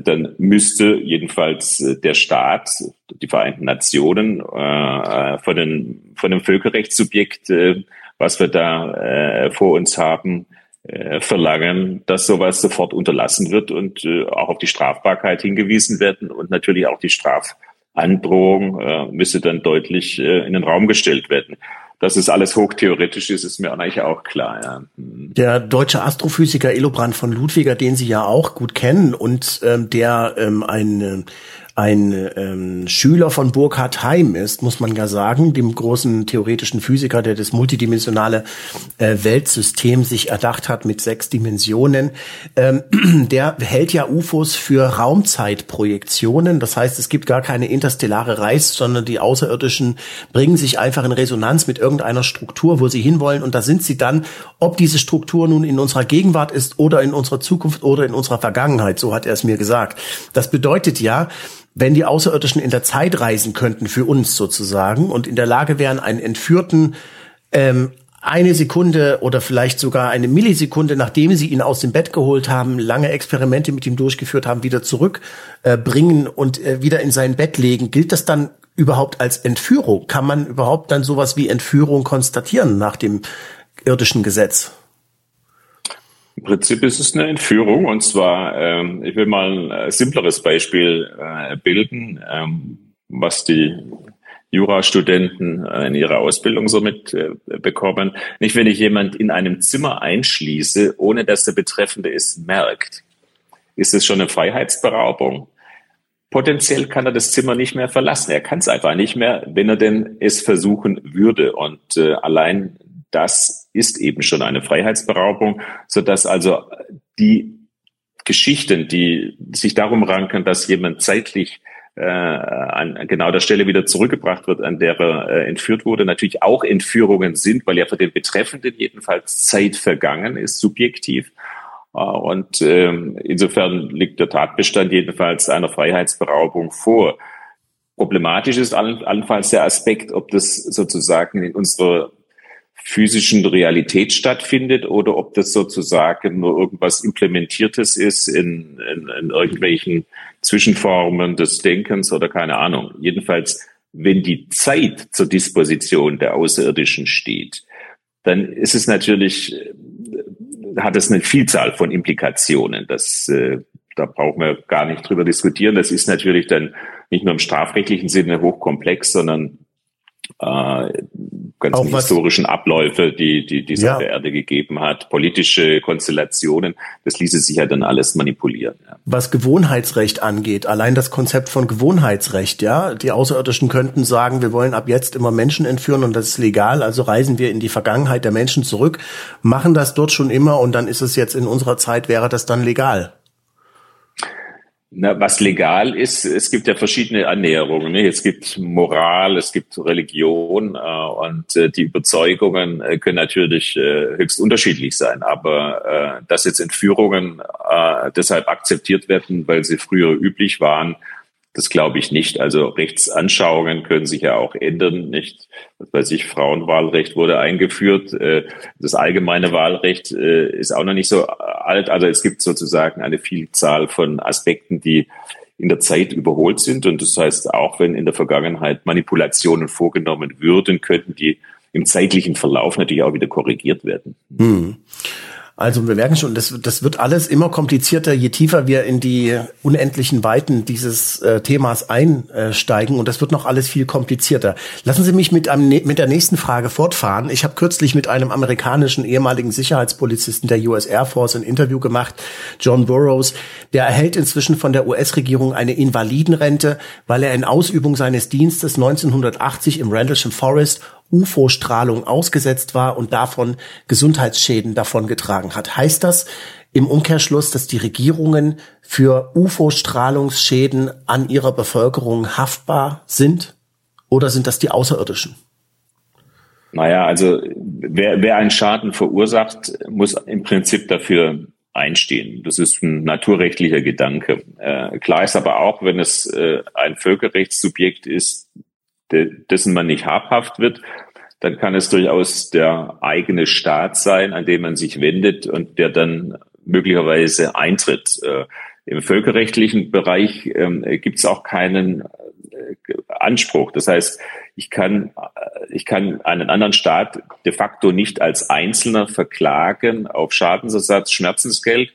dann müsste jedenfalls äh, der Staat, die Vereinten Nationen, äh, äh von, den, von dem Völkerrechtssubjekt, äh, was wir da äh, vor uns haben, äh, verlangen, dass sowas sofort unterlassen wird und äh, auch auf die Strafbarkeit hingewiesen werden und natürlich auch die Strafandrohung äh, müsste dann deutlich äh, in den Raum gestellt werden dass es alles hochtheoretisch ist, ist mir eigentlich auch klar. Ja. Mhm. Der deutsche Astrophysiker Elobrand von Ludwiger, den Sie ja auch gut kennen und ähm, der ähm, ein ein ähm, Schüler von Burkhard Heim ist, muss man ja sagen, dem großen theoretischen Physiker, der das multidimensionale äh, Weltsystem sich erdacht hat mit sechs Dimensionen. Ähm, *clears throat* der hält ja UFOs für Raumzeitprojektionen. Das heißt, es gibt gar keine interstellare Reise, sondern die Außerirdischen bringen sich einfach in Resonanz mit irgendeiner Struktur, wo sie hinwollen. Und da sind sie dann, ob diese Struktur nun in unserer Gegenwart ist oder in unserer Zukunft oder in unserer Vergangenheit. So hat er es mir gesagt. Das bedeutet ja, wenn die Außerirdischen in der Zeit reisen könnten für uns sozusagen und in der Lage wären, einen Entführten ähm, eine Sekunde oder vielleicht sogar eine Millisekunde, nachdem sie ihn aus dem Bett geholt haben, lange Experimente mit ihm durchgeführt haben, wieder zurückbringen äh, und äh, wieder in sein Bett legen, gilt das dann überhaupt als Entführung? Kann man überhaupt dann sowas wie Entführung konstatieren nach dem irdischen Gesetz? Im Prinzip ist es eine Entführung und zwar, ähm, ich will mal ein simpleres Beispiel äh, bilden, ähm, was die Jurastudenten äh, in ihrer Ausbildung so mit äh, bekommen. Nicht, wenn ich jemand in einem Zimmer einschließe, ohne dass der Betreffende es merkt, ist es schon eine Freiheitsberaubung. Potenziell kann er das Zimmer nicht mehr verlassen. Er kann es einfach nicht mehr, wenn er denn es versuchen würde. Und äh, allein das ist eben schon eine Freiheitsberaubung, so dass also die Geschichten, die sich darum ranken, dass jemand zeitlich äh, an genau der Stelle wieder zurückgebracht wird, an der er äh, entführt wurde, natürlich auch Entführungen sind, weil ja für den Betreffenden jedenfalls Zeit vergangen ist, subjektiv. Äh, und ähm, insofern liegt der Tatbestand jedenfalls einer Freiheitsberaubung vor. Problematisch ist allenfalls der Aspekt, ob das sozusagen in unserer physischen Realität stattfindet oder ob das sozusagen nur irgendwas Implementiertes ist in, in, in irgendwelchen Zwischenformen des Denkens oder keine Ahnung. Jedenfalls, wenn die Zeit zur Disposition der Außerirdischen steht, dann ist es natürlich, äh, hat es eine Vielzahl von Implikationen. Das, äh, da brauchen wir gar nicht drüber diskutieren. Das ist natürlich dann nicht nur im strafrechtlichen Sinne hochkomplex, sondern äh, ganzen historischen Abläufe, die, die, die es ja. auf der Erde gegeben hat, politische Konstellationen, das ließe sich ja dann alles manipulieren. Ja. Was Gewohnheitsrecht angeht, allein das Konzept von Gewohnheitsrecht, ja, die Außerirdischen könnten sagen, wir wollen ab jetzt immer Menschen entführen und das ist legal, also reisen wir in die Vergangenheit der Menschen zurück, machen das dort schon immer und dann ist es jetzt in unserer Zeit, wäre das dann legal. Na, was legal ist, es gibt ja verschiedene Ernährungen. Ne? Es gibt Moral, es gibt Religion äh, und äh, die Überzeugungen äh, können natürlich äh, höchst unterschiedlich sein. Aber äh, dass jetzt Entführungen äh, deshalb akzeptiert werden, weil sie früher üblich waren, das glaube ich nicht. Also Rechtsanschauungen können sich ja auch ändern, nicht? Was weiß ich, Frauenwahlrecht wurde eingeführt. Äh, das allgemeine Wahlrecht äh, ist auch noch nicht so alt. Also es gibt sozusagen eine Vielzahl von Aspekten, die in der Zeit überholt sind. Und das heißt, auch wenn in der Vergangenheit Manipulationen vorgenommen würden, könnten die im zeitlichen Verlauf natürlich auch wieder korrigiert werden. Hm. Also wir merken schon, das, das wird alles immer komplizierter, je tiefer wir in die unendlichen Weiten dieses äh, Themas einsteigen und das wird noch alles viel komplizierter. Lassen Sie mich mit, einem, mit der nächsten Frage fortfahren. Ich habe kürzlich mit einem amerikanischen ehemaligen Sicherheitspolizisten der US Air Force ein Interview gemacht, John Burroughs. Der erhält inzwischen von der US-Regierung eine Invalidenrente, weil er in Ausübung seines Dienstes 1980 im Rendlesham Forest UFO-Strahlung ausgesetzt war und davon Gesundheitsschäden davongetragen hat. Heißt das im Umkehrschluss, dass die Regierungen für UFO-Strahlungsschäden an ihrer Bevölkerung haftbar sind? Oder sind das die Außerirdischen? Naja, also wer, wer einen Schaden verursacht, muss im Prinzip dafür einstehen. Das ist ein naturrechtlicher Gedanke. Äh, klar ist aber auch, wenn es äh, ein Völkerrechtssubjekt ist, dessen man nicht habhaft wird, dann kann es durchaus der eigene Staat sein, an den man sich wendet und der dann möglicherweise eintritt. Äh, Im völkerrechtlichen Bereich ähm, gibt es auch keinen äh, Anspruch. Das heißt, ich kann, äh, ich kann einen anderen Staat de facto nicht als Einzelner verklagen auf Schadensersatz, Schmerzensgeld, äh,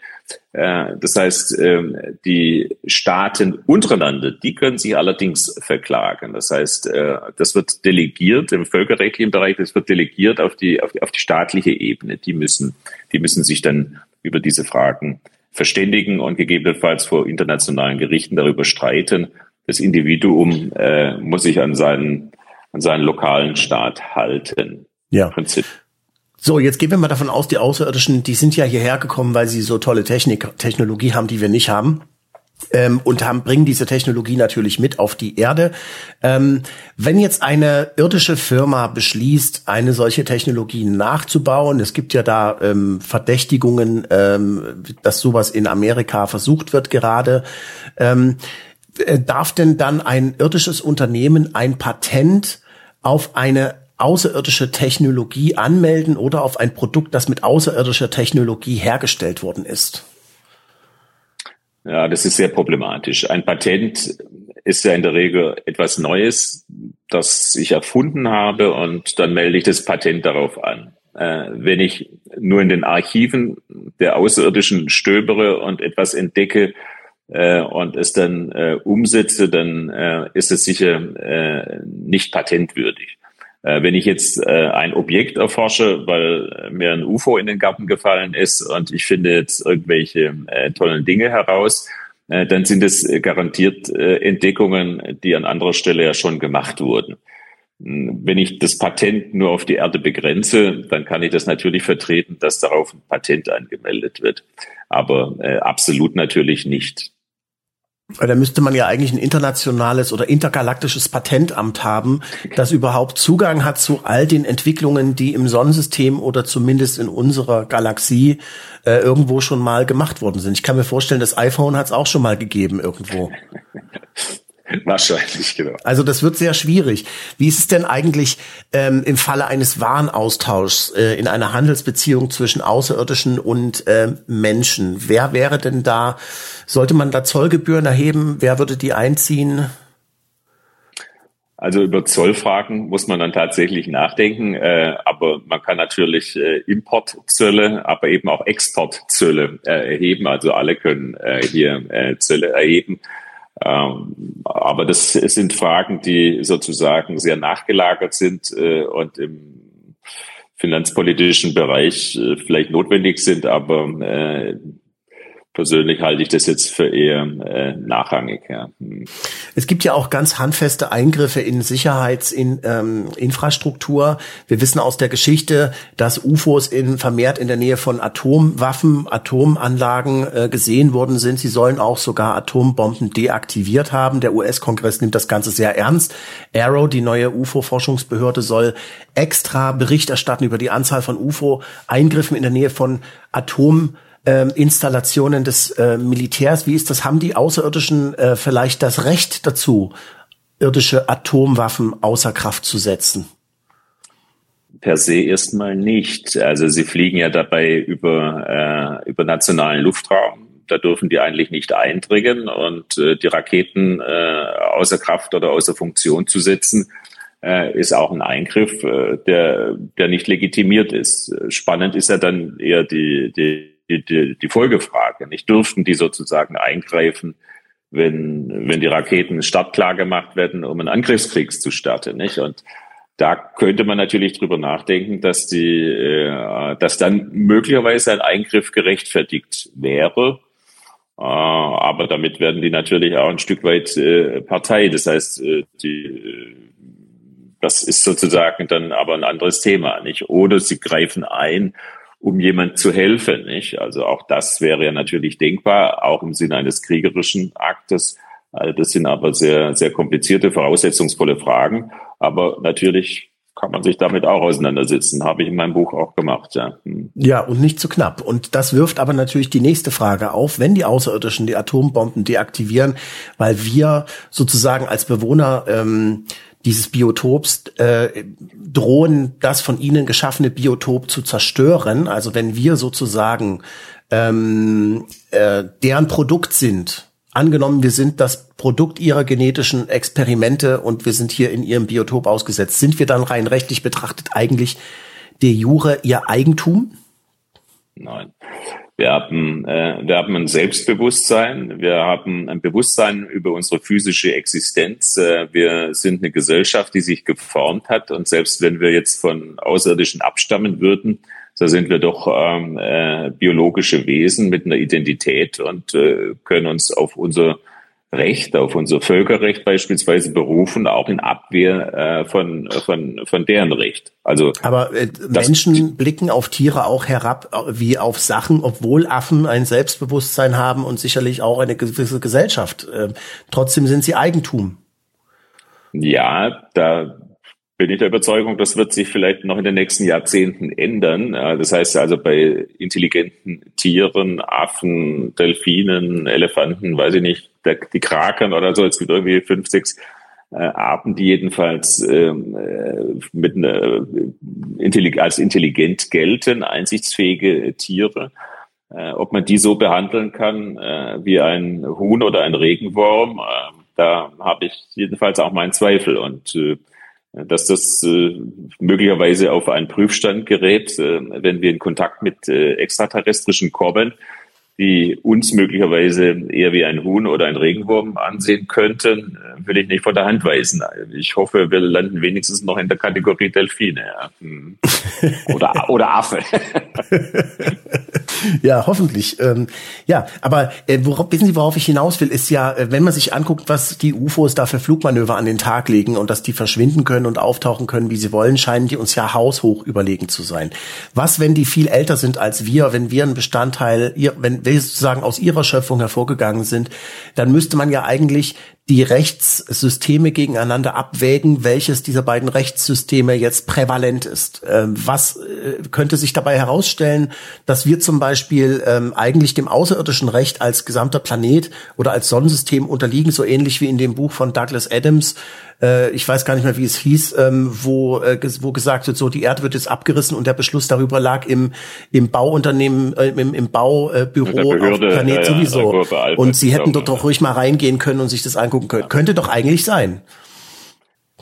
das heißt, ähm, die Staaten untereinander, die können sich allerdings verklagen. Das heißt, äh, das wird delegiert im völkerrechtlichen Bereich, das wird delegiert auf die, auf die, auf die staatliche Ebene. Die müssen, die müssen sich dann über diese Fragen verständigen und gegebenenfalls vor internationalen Gerichten darüber streiten. Das Individuum äh, muss sich an seinen, an seinen lokalen Staat halten. Ja. Prinzip. So, jetzt gehen wir mal davon aus, die Außerirdischen, die sind ja hierher gekommen, weil sie so tolle Technik, Technologie haben, die wir nicht haben. Ähm, und haben, bringen diese Technologie natürlich mit auf die Erde. Ähm, wenn jetzt eine irdische Firma beschließt, eine solche Technologie nachzubauen, es gibt ja da ähm, Verdächtigungen, ähm, dass sowas in Amerika versucht wird gerade, ähm, äh, darf denn dann ein irdisches Unternehmen ein Patent auf eine außerirdische Technologie anmelden oder auf ein Produkt, das mit außerirdischer Technologie hergestellt worden ist? Ja, das ist sehr problematisch. Ein Patent ist ja in der Regel etwas Neues, das ich erfunden habe und dann melde ich das Patent darauf an. Äh, wenn ich nur in den Archiven der Außerirdischen stöbere und etwas entdecke äh, und es dann äh, umsetze, dann äh, ist es sicher äh, nicht patentwürdig. Äh, wenn ich jetzt äh, ein Objekt erforsche, weil mir ein UFO in den Garten gefallen ist und ich finde jetzt irgendwelche äh, tollen Dinge heraus, äh, dann sind es garantiert äh, Entdeckungen, die an anderer Stelle ja schon gemacht wurden. Hm, wenn ich das Patent nur auf die Erde begrenze, dann kann ich das natürlich vertreten, dass darauf ein Patent angemeldet wird. Aber äh, absolut natürlich nicht. Da müsste man ja eigentlich ein internationales oder intergalaktisches Patentamt haben, das überhaupt Zugang hat zu all den Entwicklungen, die im Sonnensystem oder zumindest in unserer Galaxie äh, irgendwo schon mal gemacht worden sind. Ich kann mir vorstellen, das iPhone hat es auch schon mal gegeben irgendwo. *laughs* Wahrscheinlich, genau. Also das wird sehr schwierig. Wie ist es denn eigentlich ähm, im Falle eines Warenaustauschs äh, in einer Handelsbeziehung zwischen Außerirdischen und äh, Menschen? Wer wäre denn da, sollte man da Zollgebühren erheben? Wer würde die einziehen? Also über Zollfragen muss man dann tatsächlich nachdenken, äh, aber man kann natürlich äh, Importzölle, aber eben auch Exportzölle äh, erheben. Also alle können äh, hier äh, Zölle erheben. Ähm, aber das sind Fragen, die sozusagen sehr nachgelagert sind äh, und im finanzpolitischen Bereich äh, vielleicht notwendig sind, aber äh, persönlich halte ich das jetzt für eher äh, nachrangig. Ja. Hm. Es gibt ja auch ganz handfeste Eingriffe in Sicherheitsinfrastruktur. Ähm, Wir wissen aus der Geschichte, dass UFOs in, vermehrt in der Nähe von Atomwaffen, Atomanlagen äh, gesehen worden sind. Sie sollen auch sogar Atombomben deaktiviert haben. Der US-Kongress nimmt das Ganze sehr ernst. Arrow, die neue UFO-Forschungsbehörde, soll extra Bericht erstatten über die Anzahl von UFO-Eingriffen in der Nähe von Atom ähm, Installationen des äh, Militärs. Wie ist das? Haben die Außerirdischen äh, vielleicht das Recht dazu, irdische Atomwaffen außer Kraft zu setzen? Per se erstmal nicht. Also sie fliegen ja dabei über, äh, über nationalen Luftraum. Da dürfen die eigentlich nicht eindringen und äh, die Raketen äh, außer Kraft oder außer Funktion zu setzen, äh, ist auch ein Eingriff, äh, der, der nicht legitimiert ist. Spannend ist ja dann eher die, die die, die, die Folgefrage. Nicht dürften die sozusagen eingreifen, wenn, wenn die Raketen startklar gemacht werden, um einen Angriffskrieg zu starten, nicht? Und da könnte man natürlich drüber nachdenken, dass die, äh, dass dann möglicherweise ein Eingriff gerechtfertigt wäre. Äh, aber damit werden die natürlich auch ein Stück weit äh, Partei. Das heißt, äh, die, äh, das ist sozusagen dann aber ein anderes Thema, nicht? Oder sie greifen ein, um jemand zu helfen. Nicht? Also auch das wäre ja natürlich denkbar, auch im Sinne eines kriegerischen Aktes. Also das sind aber sehr, sehr komplizierte, voraussetzungsvolle Fragen. Aber natürlich kann man sich damit auch auseinandersetzen. Habe ich in meinem Buch auch gemacht, ja. Hm. Ja, und nicht zu knapp. Und das wirft aber natürlich die nächste Frage auf, wenn die Außerirdischen die Atombomben deaktivieren, weil wir sozusagen als Bewohner ähm, dieses Biotops äh, drohen, das von ihnen geschaffene Biotop zu zerstören. Also wenn wir sozusagen ähm, äh, deren Produkt sind, angenommen, wir sind das Produkt ihrer genetischen Experimente und wir sind hier in ihrem Biotop ausgesetzt, sind wir dann rein rechtlich betrachtet eigentlich de jure ihr Eigentum? Nein. Wir haben, äh, wir haben ein Selbstbewusstsein, wir haben ein Bewusstsein über unsere physische Existenz. Äh, wir sind eine Gesellschaft, die sich geformt hat. Und selbst wenn wir jetzt von Außerirdischen abstammen würden, so sind wir doch ähm, äh, biologische Wesen mit einer Identität und äh, können uns auf unser Recht, auf unser Völkerrecht beispielsweise berufen, auch in Abwehr äh, von, von, von deren Recht. Also, Aber äh, Menschen blicken auf Tiere auch herab wie auf Sachen, obwohl Affen ein Selbstbewusstsein haben und sicherlich auch eine gewisse Gesellschaft. Äh, trotzdem sind sie Eigentum. Ja, da bin ich der Überzeugung, das wird sich vielleicht noch in den nächsten Jahrzehnten ändern. Das heißt also bei intelligenten Tieren, Affen, Delfinen, Elefanten, weiß ich nicht, die Kraken oder so, es gibt irgendwie fünf, sechs äh, Arten, die jedenfalls ähm, äh, mit einer, als intelligent gelten, einsichtsfähige Tiere. Äh, ob man die so behandeln kann wie ein Huhn oder ein Regenwurm, da habe ich jedenfalls auch meinen Zweifel. Und dass das äh, möglicherweise auf einen Prüfstand gerät, äh, wenn wir in Kontakt mit äh, extraterrestrischen kommen, die uns möglicherweise eher wie ein Huhn oder ein Regenwurm ansehen könnten, äh, will ich nicht von der Hand weisen. Ich hoffe, wir landen wenigstens noch in der Kategorie Delfine ja. Hm. *laughs* oder, oder Affe. *laughs* ja, hoffentlich. Ähm, ja, aber äh, worauf, wissen Sie, worauf ich hinaus will, ist ja, äh, wenn man sich anguckt, was die UFOs da für Flugmanöver an den Tag legen und dass die verschwinden können und auftauchen können, wie sie wollen, scheinen die uns ja haushoch überlegen zu sein. Was, wenn die viel älter sind als wir, wenn wir ein Bestandteil, wenn wir sozusagen aus ihrer Schöpfung hervorgegangen sind, dann müsste man ja eigentlich die Rechtssysteme gegeneinander abwägen, welches dieser beiden Rechtssysteme jetzt prävalent ist. Ähm, was äh, könnte sich dabei herausstellen, dass wir zum Beispiel ähm, eigentlich dem außerirdischen Recht als gesamter Planet oder als Sonnensystem unterliegen, so ähnlich wie in dem Buch von Douglas Adams, äh, ich weiß gar nicht mehr, wie es hieß, ähm, wo, äh, wo gesagt wird, so die Erde wird jetzt abgerissen und der Beschluss darüber lag im, im Bauunternehmen, äh, im, im Baubüro auf Planet ja, sowieso. Ja, und sie hätten dort doch ruhig mal reingehen können und sich das angucken können. Könnte doch eigentlich sein.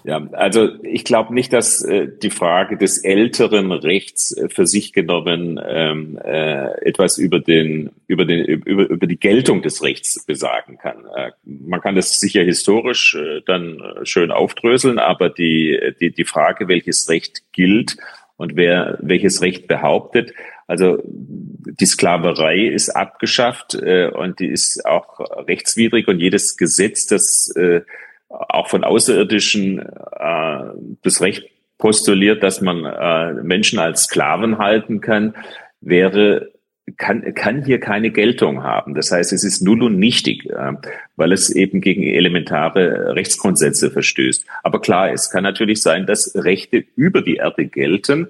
Ja, also ich glaube nicht, dass äh, die Frage des älteren Rechts äh, für sich genommen ähm, äh, etwas über den über den über, über die Geltung des Rechts besagen kann. Äh, man kann das sicher historisch äh, dann äh, schön aufdröseln, aber die die die Frage, welches Recht gilt und wer welches Recht behauptet, Also die Sklaverei ist abgeschafft äh, und die ist auch rechtswidrig und jedes Gesetz, das äh, auch von Außerirdischen äh, das Recht postuliert, dass man äh, Menschen als Sklaven halten kann, wäre kann, kann hier keine Geltung haben. Das heißt, es ist null und nichtig, äh, weil es eben gegen elementare Rechtsgrundsätze verstößt. Aber klar, es kann natürlich sein, dass Rechte über die Erde gelten,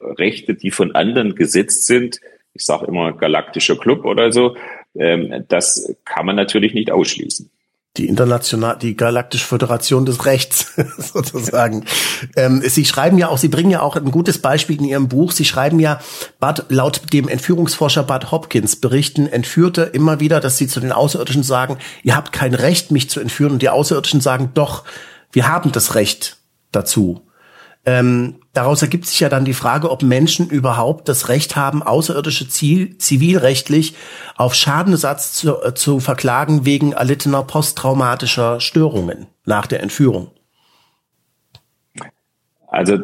Rechte, die von anderen gesetzt sind. Ich sage immer galaktischer Club oder so. Ähm, das kann man natürlich nicht ausschließen die international, die galaktische Föderation des Rechts *laughs* sozusagen. Ähm, Sie schreiben ja auch, Sie bringen ja auch ein gutes Beispiel in Ihrem Buch. Sie schreiben ja, Bud, laut dem Entführungsforscher Bud Hopkins berichten Entführte immer wieder, dass sie zu den Außerirdischen sagen, ihr habt kein Recht, mich zu entführen. Und die Außerirdischen sagen, doch, wir haben das Recht dazu. Ähm, daraus ergibt sich ja dann die Frage, ob Menschen überhaupt das Recht haben, außerirdische Ziel, zivilrechtlich auf Schadenersatz zu, äh, zu verklagen wegen erlittener posttraumatischer Störungen nach der Entführung. Also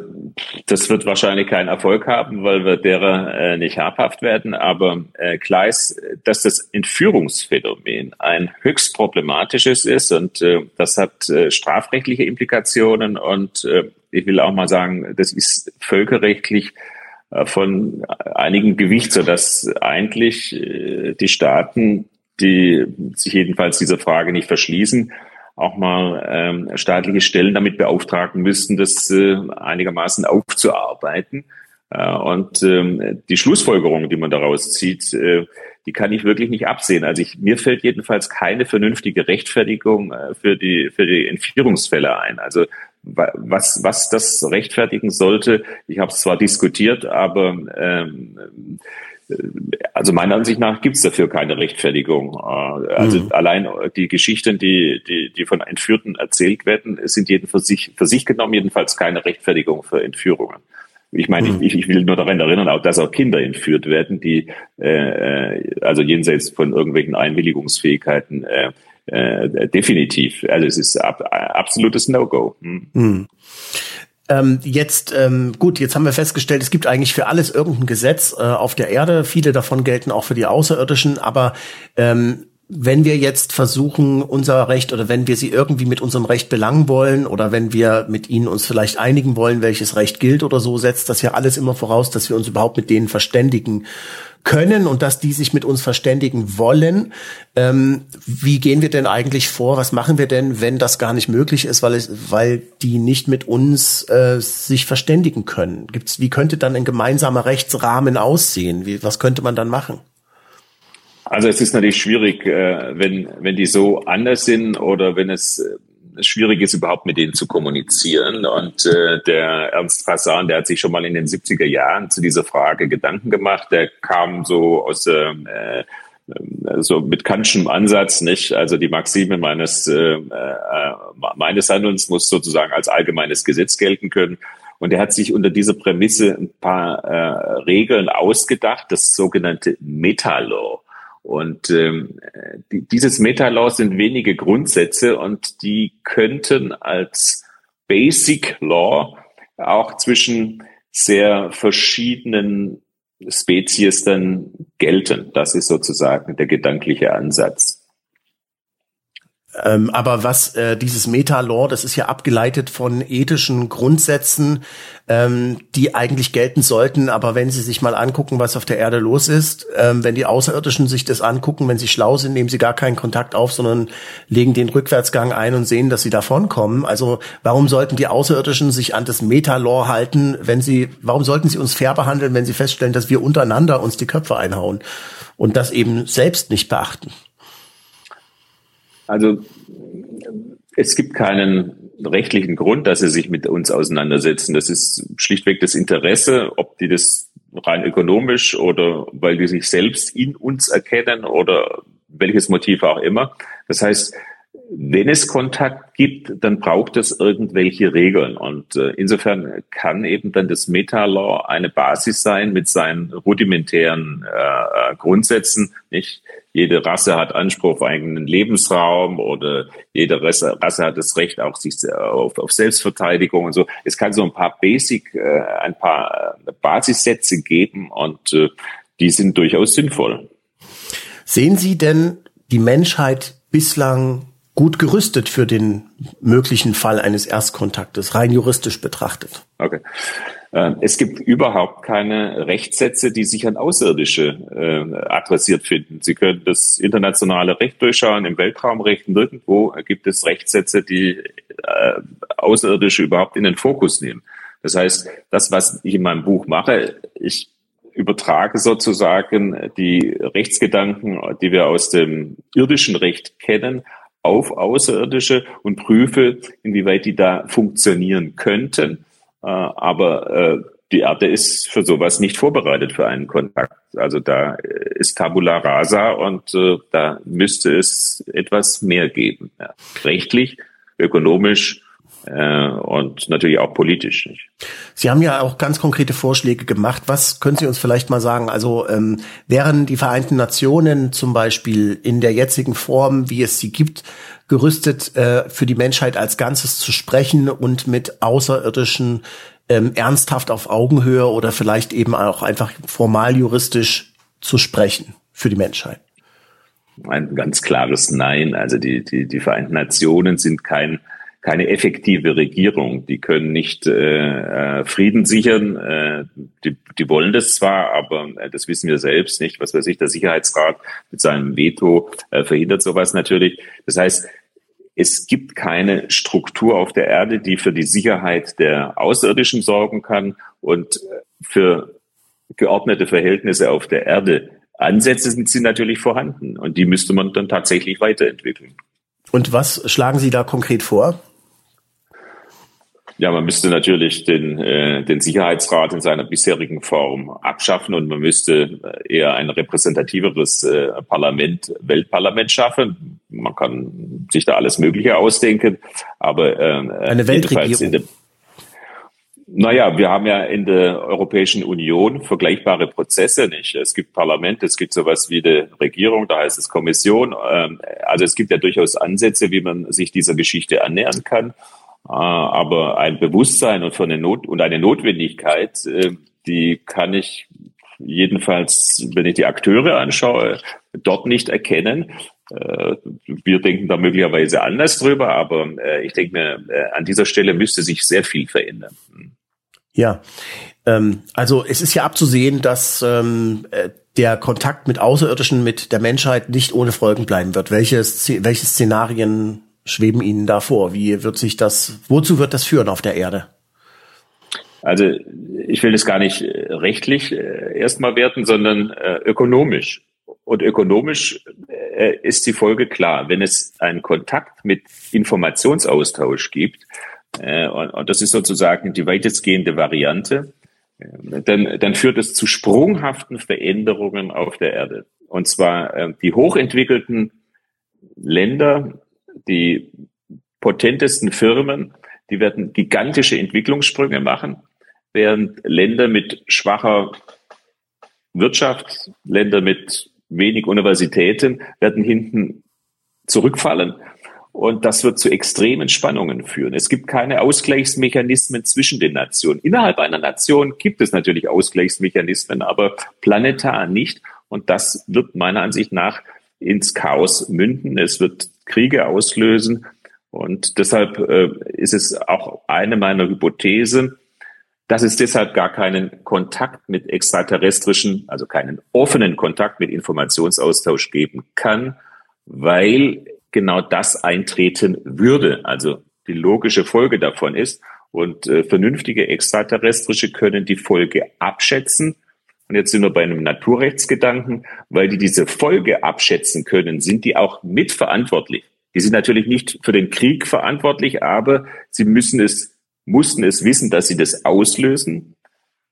das wird wahrscheinlich keinen Erfolg haben, weil wir derer äh, nicht habhaft werden. Aber äh, klar dass das Entführungsphänomen ein höchst problematisches ist und äh, das hat äh, strafrechtliche Implikationen und äh, ich will auch mal sagen, das ist völkerrechtlich äh, von einigem Gewicht, so dass eigentlich äh, die Staaten, die sich jedenfalls dieser Frage nicht verschließen, auch mal ähm, staatliche Stellen damit beauftragen müssten, das äh, einigermaßen aufzuarbeiten. Äh, und ähm, die Schlussfolgerung, die man daraus zieht, äh, die kann ich wirklich nicht absehen. Also ich, mir fällt jedenfalls keine vernünftige Rechtfertigung äh, für die für die Entführungsfälle ein. Also was, was das rechtfertigen sollte. Ich habe es zwar diskutiert, aber ähm, also meiner Ansicht nach gibt es dafür keine Rechtfertigung. Äh, also mhm. allein die Geschichten, die, die, die von Entführten erzählt werden, sind jeden für sich, für sich genommen jedenfalls keine Rechtfertigung für Entführungen. Ich meine, mhm. ich, ich will nur daran erinnern, auch dass auch Kinder entführt werden, die äh, äh also jenseits von irgendwelchen Einwilligungsfähigkeiten äh, äh, definitiv. Also es ist ab, absolutes No-Go. Hm. Hm. Ähm, jetzt, ähm, gut, jetzt haben wir festgestellt, es gibt eigentlich für alles irgendein Gesetz äh, auf der Erde. Viele davon gelten auch für die Außerirdischen, aber ähm, wenn wir jetzt versuchen, unser Recht oder wenn wir sie irgendwie mit unserem Recht belangen wollen oder wenn wir mit ihnen uns vielleicht einigen wollen, welches Recht gilt oder so, setzt das ja alles immer voraus, dass wir uns überhaupt mit denen verständigen können und dass die sich mit uns verständigen wollen. Ähm, wie gehen wir denn eigentlich vor? Was machen wir denn, wenn das gar nicht möglich ist, weil es, weil die nicht mit uns äh, sich verständigen können? Gibt's, wie könnte dann ein gemeinsamer Rechtsrahmen aussehen? Wie, was könnte man dann machen? Also es ist natürlich schwierig, äh, wenn, wenn die so anders sind oder wenn es äh, schwierig ist, überhaupt mit denen zu kommunizieren. Und äh, der Ernst Fassan, der hat sich schon mal in den 70er Jahren zu dieser Frage Gedanken gemacht. Der kam so aus äh, so mit Kantschem Ansatz, nicht? Also die Maxime meines äh, äh, meines Handelns muss sozusagen als allgemeines Gesetz gelten können. Und er hat sich unter dieser Prämisse ein paar äh, Regeln ausgedacht, das sogenannte Meta-Law. Und ähm, die, dieses Meta-Law sind wenige Grundsätze und die könnten als Basic Law auch zwischen sehr verschiedenen Spezies dann gelten. Das ist sozusagen der gedankliche Ansatz. Ähm, aber was äh, dieses Meta-Law, das ist ja abgeleitet von ethischen Grundsätzen, ähm, die eigentlich gelten sollten. Aber wenn Sie sich mal angucken, was auf der Erde los ist, ähm, wenn die Außerirdischen sich das angucken, wenn sie schlau sind, nehmen sie gar keinen Kontakt auf, sondern legen den Rückwärtsgang ein und sehen, dass sie davonkommen. Also warum sollten die Außerirdischen sich an das Meta-Law halten, wenn sie, warum sollten sie uns fair behandeln, wenn sie feststellen, dass wir untereinander uns die Köpfe einhauen und das eben selbst nicht beachten? Also es gibt keinen rechtlichen Grund, dass sie sich mit uns auseinandersetzen. Das ist schlichtweg das Interesse, ob die das rein ökonomisch oder weil die sich selbst in uns erkennen oder welches Motiv auch immer. Das heißt, wenn es Kontakt gibt, dann braucht es irgendwelche Regeln. Und äh, insofern kann eben dann das Meta-Law eine Basis sein mit seinen rudimentären äh, äh, Grundsätzen. Nicht jede Rasse hat Anspruch auf eigenen Lebensraum oder jede Rasse, Rasse hat das Recht auch sich auf, auf Selbstverteidigung und so. Es kann so ein paar Basic, äh, ein paar äh, Basissätze geben und äh, die sind durchaus sinnvoll. Sehen Sie denn die Menschheit bislang gut gerüstet für den möglichen Fall eines Erstkontaktes, rein juristisch betrachtet. Okay. Ähm, es gibt überhaupt keine Rechtssätze, die sich an Außerirdische äh, adressiert finden. Sie können das internationale Recht durchschauen, im Weltraumrecht nirgendwo gibt es Rechtssätze, die äh, Außerirdische überhaupt in den Fokus nehmen. Das heißt, das, was ich in meinem Buch mache, ich übertrage sozusagen die Rechtsgedanken, die wir aus dem irdischen Recht kennen, auf Außerirdische und prüfe, inwieweit die da funktionieren könnten. Äh, aber äh, die Erde ist für sowas nicht vorbereitet für einen Kontakt. Also da ist Tabula rasa und äh, da müsste es etwas mehr geben. Ja. Rechtlich, ökonomisch, äh, und natürlich auch politisch. Nicht? Sie haben ja auch ganz konkrete Vorschläge gemacht. Was können Sie uns vielleicht mal sagen? Also ähm, wären die Vereinten Nationen zum Beispiel in der jetzigen Form, wie es sie gibt, gerüstet äh, für die Menschheit als Ganzes zu sprechen und mit Außerirdischen ähm, ernsthaft auf Augenhöhe oder vielleicht eben auch einfach formal juristisch zu sprechen für die Menschheit? Ein ganz klares Nein. Also die, die, die Vereinten Nationen sind kein keine effektive Regierung. Die können nicht äh, äh, Frieden sichern. Äh, die, die wollen das zwar, aber äh, das wissen wir selbst nicht. Was weiß ich, der Sicherheitsrat mit seinem Veto äh, verhindert sowas natürlich. Das heißt, es gibt keine Struktur auf der Erde, die für die Sicherheit der Außerirdischen sorgen kann und äh, für geordnete Verhältnisse auf der Erde. Ansätze sind sie natürlich vorhanden und die müsste man dann tatsächlich weiterentwickeln. Und was schlagen Sie da konkret vor? Ja, man müsste natürlich den, äh, den Sicherheitsrat in seiner bisherigen Form abschaffen und man müsste äh, eher ein repräsentativeres äh, Parlament, Weltparlament schaffen. Man kann sich da alles Mögliche ausdenken, aber äh, eine Weltregierung. Naja, wir haben ja in der Europäischen Union vergleichbare Prozesse nicht. Es gibt Parlament, es gibt sowas wie eine Regierung, da heißt es Kommission. Ähm, also es gibt ja durchaus Ansätze, wie man sich dieser Geschichte annähern kann. Äh, aber ein Bewusstsein und, von der Not und eine Notwendigkeit, äh, die kann ich jedenfalls, wenn ich die Akteure anschaue, dort nicht erkennen. Äh, wir denken da möglicherweise anders drüber, aber ich denke mir, an dieser Stelle müsste sich sehr viel verändern. Ja, ähm, also es ist ja abzusehen, dass ähm, der Kontakt mit Außerirdischen, mit der Menschheit nicht ohne Folgen bleiben wird. Welche Szenarien schweben Ihnen da vor? Wie wird sich das, wozu wird das führen auf der Erde? Also ich will das gar nicht äh, rechtlich äh, erstmal werten, sondern äh, ökonomisch. Und ökonomisch ist die Folge klar. Wenn es einen Kontakt mit Informationsaustausch gibt, und das ist sozusagen die weitestgehende Variante, dann, dann führt es zu sprunghaften Veränderungen auf der Erde. Und zwar die hochentwickelten Länder die potentesten Firmen, die werden gigantische Entwicklungssprünge machen, während Länder mit schwacher Wirtschaft, Länder mit wenig Universitäten werden hinten zurückfallen. Und das wird zu extremen Spannungen führen. Es gibt keine Ausgleichsmechanismen zwischen den Nationen. Innerhalb einer Nation gibt es natürlich Ausgleichsmechanismen, aber planetar nicht. Und das wird meiner Ansicht nach ins Chaos münden. Es wird Kriege auslösen. Und deshalb äh, ist es auch eine meiner Hypothesen, dass es deshalb gar keinen Kontakt mit extraterrestrischen, also keinen offenen Kontakt mit Informationsaustausch geben kann, weil genau das eintreten würde. Also die logische Folge davon ist, und äh, vernünftige Extraterrestrische können die Folge abschätzen und jetzt sind wir bei einem Naturrechtsgedanken, weil die diese Folge abschätzen können, sind die auch mitverantwortlich. Die sind natürlich nicht für den Krieg verantwortlich, aber sie müssen es, mussten es wissen, dass sie das auslösen.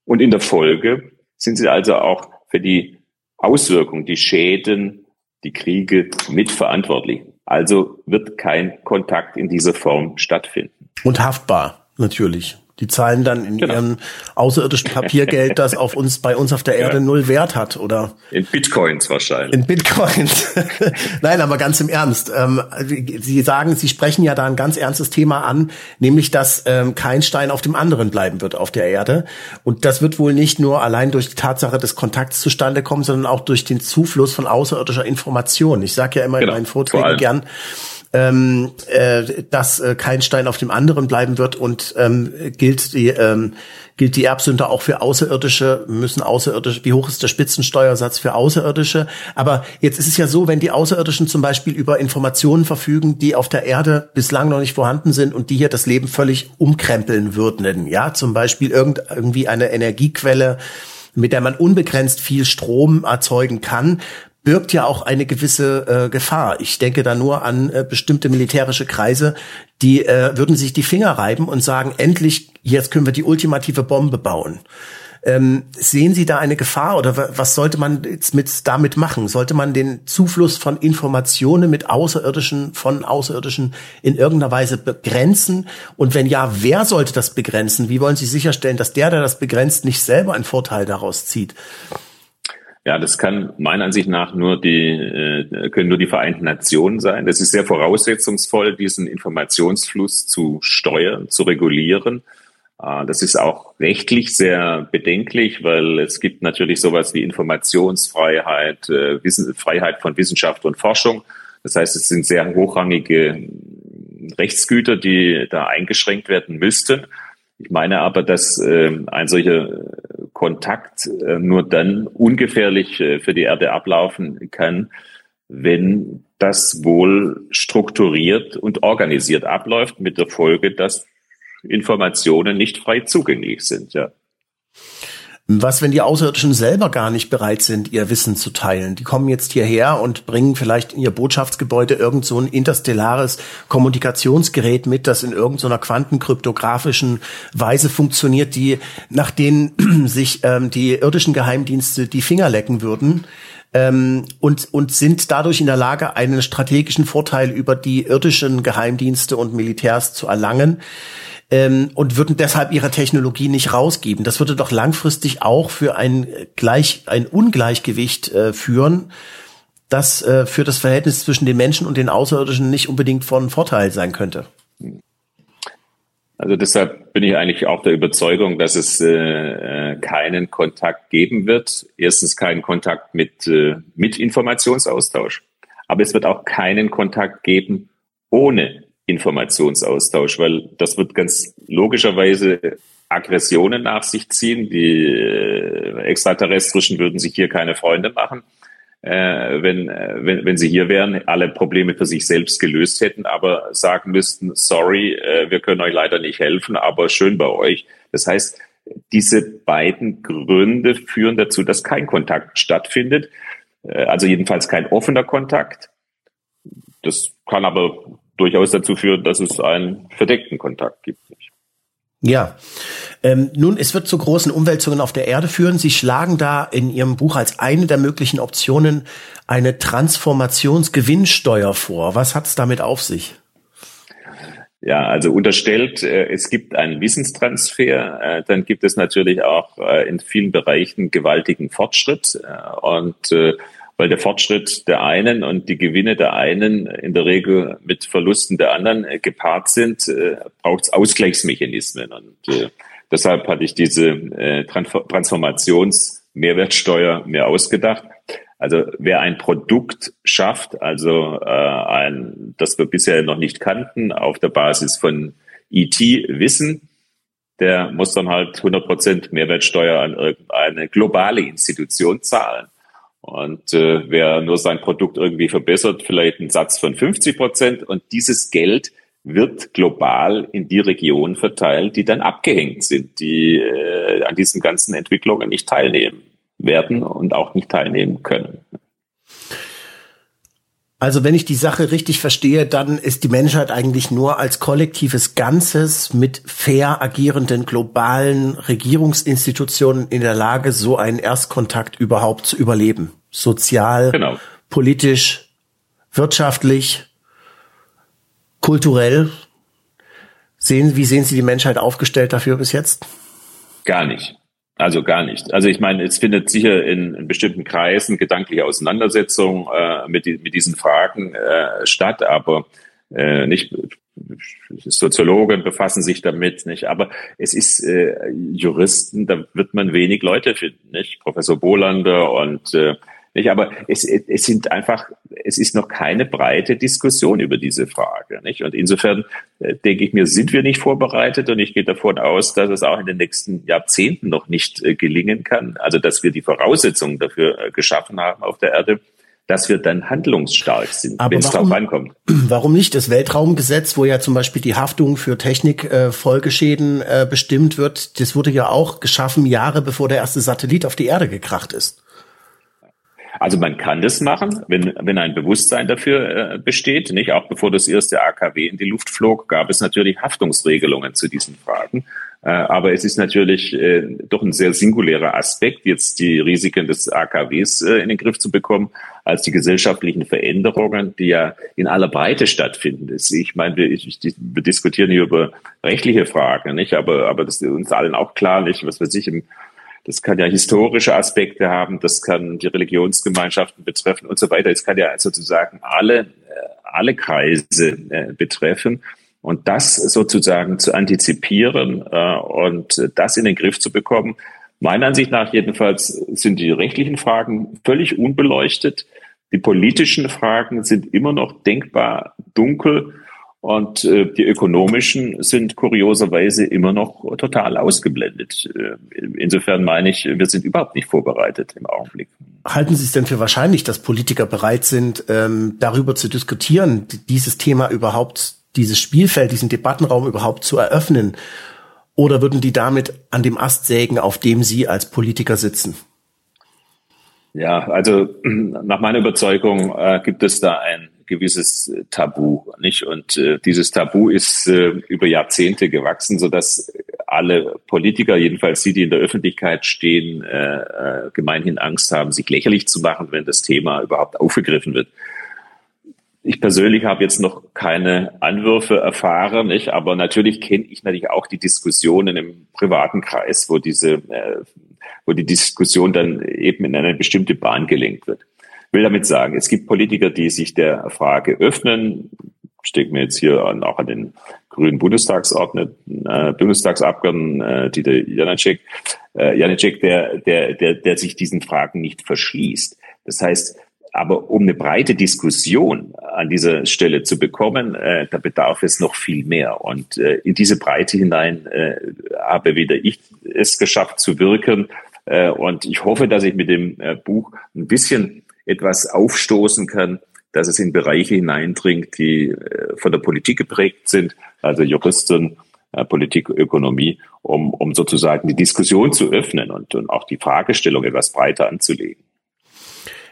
Und in der Folge sind sie also auch für die Auswirkungen, die Schäden, die Kriege mitverantwortlich. Also wird kein Kontakt in dieser Form stattfinden. Und haftbar, natürlich. Die zahlen dann in genau. ihrem außerirdischen Papiergeld, das auf uns, bei uns auf der Erde ja. null Wert hat, oder? In Bitcoins wahrscheinlich. In Bitcoins. *laughs* Nein, aber ganz im Ernst. Ähm, Sie sagen, Sie sprechen ja da ein ganz ernstes Thema an, nämlich, dass ähm, kein Stein auf dem anderen bleiben wird auf der Erde. Und das wird wohl nicht nur allein durch die Tatsache des Kontakts zustande kommen, sondern auch durch den Zufluss von außerirdischer Information. Ich sage ja immer genau. in meinen Vorträgen gern, ähm, äh, dass äh, kein Stein auf dem anderen bleiben wird und ähm, gilt die ähm, gilt die Erbsünde auch für Außerirdische, müssen Außerirdische, wie hoch ist der Spitzensteuersatz für Außerirdische? Aber jetzt ist es ja so, wenn die Außerirdischen zum Beispiel über Informationen verfügen, die auf der Erde bislang noch nicht vorhanden sind und die hier das Leben völlig umkrempeln würden, ja, zum Beispiel irgend, irgendwie eine Energiequelle, mit der man unbegrenzt viel Strom erzeugen kann, birgt ja auch eine gewisse äh, Gefahr. Ich denke da nur an äh, bestimmte militärische Kreise, die äh, würden sich die Finger reiben und sagen, endlich, jetzt können wir die ultimative Bombe bauen. Ähm, sehen Sie da eine Gefahr oder was sollte man jetzt mit damit machen? Sollte man den Zufluss von Informationen mit Außerirdischen, von Außerirdischen in irgendeiner Weise begrenzen? Und wenn ja, wer sollte das begrenzen? Wie wollen Sie sicherstellen, dass der, der das begrenzt, nicht selber einen Vorteil daraus zieht? Ja, das kann meiner Ansicht nach nur die, äh, können nur die Vereinten Nationen sein. Das ist sehr voraussetzungsvoll, diesen Informationsfluss zu steuern, zu regulieren. Äh, das ist auch rechtlich sehr bedenklich, weil es gibt natürlich sowas wie Informationsfreiheit, äh, Freiheit von Wissenschaft und Forschung. Das heißt, es sind sehr hochrangige Rechtsgüter, die da eingeschränkt werden müssten. Ich meine aber, dass äh, ein solcher Kontakt äh, nur dann ungefährlich äh, für die Erde ablaufen kann, wenn das wohl strukturiert und organisiert abläuft, mit der Folge, dass Informationen nicht frei zugänglich sind. Ja. Was, wenn die Außerirdischen selber gar nicht bereit sind, ihr Wissen zu teilen? Die kommen jetzt hierher und bringen vielleicht in ihr Botschaftsgebäude irgend so ein interstellares Kommunikationsgerät mit, das in irgendeiner so quantenkryptografischen Weise funktioniert, die, nach denen *clears throat* sich ähm, die irdischen Geheimdienste die Finger lecken würden. Ähm, und, und sind dadurch in der Lage, einen strategischen Vorteil über die irdischen Geheimdienste und Militärs zu erlangen ähm, und würden deshalb ihre Technologie nicht rausgeben. Das würde doch langfristig auch für ein gleich ein Ungleichgewicht äh, führen, das äh, für das Verhältnis zwischen den Menschen und den Außerirdischen nicht unbedingt von Vorteil sein könnte. Also deshalb bin ich eigentlich auch der Überzeugung, dass es äh, äh keinen Kontakt geben wird. Erstens keinen Kontakt mit, äh, mit Informationsaustausch. Aber es wird auch keinen Kontakt geben ohne Informationsaustausch, weil das wird ganz logischerweise Aggressionen nach sich ziehen. Die äh, Extraterrestrischen würden sich hier keine Freunde machen, äh, wenn, äh, wenn, wenn sie hier wären, alle Probleme für sich selbst gelöst hätten, aber sagen müssten, sorry, äh, wir können euch leider nicht helfen, aber schön bei euch. Das heißt, diese beiden Gründe führen dazu, dass kein Kontakt stattfindet, äh, also jedenfalls kein offener Kontakt. Das kann aber durchaus dazu führen, dass es einen verdeckten Kontakt gibt. Ja, ähm, nun, es wird zu großen Umwälzungen auf der Erde führen. Sie schlagen da in Ihrem Buch als eine der möglichen Optionen eine Transformationsgewinnsteuer vor. Was hat es damit auf sich? Ja, also unterstellt, äh, es gibt einen Wissenstransfer, äh, dann gibt es natürlich auch äh, in vielen Bereichen gewaltigen Fortschritt. Äh, und äh, weil der Fortschritt der einen und die Gewinne der einen in der Regel mit Verlusten der anderen äh, gepaart sind, äh, braucht es Ausgleichsmechanismen. Und äh, deshalb hatte ich diese äh, Transformationsmehrwertsteuer mir ausgedacht. Also wer ein Produkt schafft, also äh, ein, das wir bisher noch nicht kannten, auf der Basis von IT-Wissen, der muss dann halt 100 Prozent Mehrwertsteuer an irgendeine globale Institution zahlen. Und äh, wer nur sein Produkt irgendwie verbessert, vielleicht einen Satz von 50 Prozent. Und dieses Geld wird global in die Regionen verteilt, die dann abgehängt sind, die äh, an diesen ganzen Entwicklungen nicht teilnehmen werden und auch nicht teilnehmen können. Also wenn ich die Sache richtig verstehe, dann ist die Menschheit eigentlich nur als kollektives Ganzes mit fair agierenden globalen Regierungsinstitutionen in der Lage, so einen Erstkontakt überhaupt zu überleben. Sozial, genau. politisch, wirtschaftlich. kulturell sehen, wie sehen Sie die Menschheit aufgestellt dafür bis jetzt? Gar nicht. Also gar nicht. Also ich meine, es findet sicher in, in bestimmten Kreisen gedankliche Auseinandersetzung äh, mit, die, mit diesen Fragen äh, statt, aber äh, nicht Soziologen befassen sich damit, nicht? Aber es ist äh, Juristen, da wird man wenig Leute finden, nicht? Professor Bolander und äh, nicht? Aber es, es sind einfach, es ist noch keine breite Diskussion über diese Frage. Nicht? Und insofern äh, denke ich mir, sind wir nicht vorbereitet und ich gehe davon aus, dass es auch in den nächsten Jahrzehnten noch nicht äh, gelingen kann. Also dass wir die Voraussetzungen dafür äh, geschaffen haben auf der Erde, dass wir dann handlungsstark sind, wenn es darauf ankommt. *clears throat* Warum nicht das Weltraumgesetz, wo ja zum Beispiel die Haftung für Technikfolgeschäden äh, äh, bestimmt wird, das wurde ja auch geschaffen Jahre bevor der erste Satellit auf die Erde gekracht ist. Also man kann das machen, wenn, wenn ein Bewusstsein dafür äh, besteht. Nicht auch bevor das erste AKW in die Luft flog, gab es natürlich Haftungsregelungen zu diesen Fragen. Äh, aber es ist natürlich äh, doch ein sehr singulärer Aspekt, jetzt die Risiken des AKWs äh, in den Griff zu bekommen, als die gesellschaftlichen Veränderungen, die ja in aller Breite stattfinden. Ich meine, wir, ich, wir diskutieren hier über rechtliche Fragen, nicht? Aber, aber das ist uns allen auch klar, nicht? Was weiß ich, im das kann ja historische Aspekte haben, das kann die Religionsgemeinschaften betreffen und so weiter. Es kann ja sozusagen alle, äh, alle Kreise äh, betreffen. Und das sozusagen zu antizipieren äh, und das in den Griff zu bekommen, meiner Ansicht nach jedenfalls sind die rechtlichen Fragen völlig unbeleuchtet. Die politischen Fragen sind immer noch denkbar dunkel und äh, die ökonomischen sind kurioserweise immer noch total ausgeblendet. Äh, insofern meine ich, wir sind überhaupt nicht vorbereitet im Augenblick. Halten Sie es denn für wahrscheinlich, dass Politiker bereit sind, ähm, darüber zu diskutieren, dieses Thema überhaupt, dieses Spielfeld, diesen Debattenraum überhaupt zu eröffnen? Oder würden die damit an dem Ast sägen, auf dem Sie als Politiker sitzen? Ja, also nach meiner Überzeugung äh, gibt es da ein gewisses äh, Tabu, nicht? Und äh, dieses Tabu ist äh, über Jahrzehnte gewachsen, so dass alle Politiker, jedenfalls die, die in der Öffentlichkeit stehen, äh, äh, gemeinhin Angst haben, sich lächerlich zu machen, wenn das Thema überhaupt aufgegriffen wird. Ich persönlich habe jetzt noch keine Anwürfe erfahren, nicht? aber natürlich kenne ich natürlich auch die Diskussionen im privaten Kreis, wo diese, äh, wo die Diskussion dann eben in eine bestimmte Bahn gelenkt wird will damit sagen, es gibt Politiker, die sich der Frage öffnen. Ich denke mir jetzt hier an, auch an den grünen Bundestagsordneten, äh, Bundestagsabgeordneten äh, Dieter Janacek, äh, Janacek, der, der, der, der sich diesen Fragen nicht verschließt. Das heißt, aber um eine breite Diskussion an dieser Stelle zu bekommen, äh, da bedarf es noch viel mehr. Und äh, in diese Breite hinein äh, habe wieder ich es geschafft zu wirken. Äh, und ich hoffe, dass ich mit dem äh, Buch ein bisschen etwas aufstoßen kann, dass es in Bereiche hineindringt, die äh, von der Politik geprägt sind, also Juristen, äh, Politik, Ökonomie, um, um sozusagen die Diskussion zu öffnen und, und auch die Fragestellung etwas breiter anzulegen.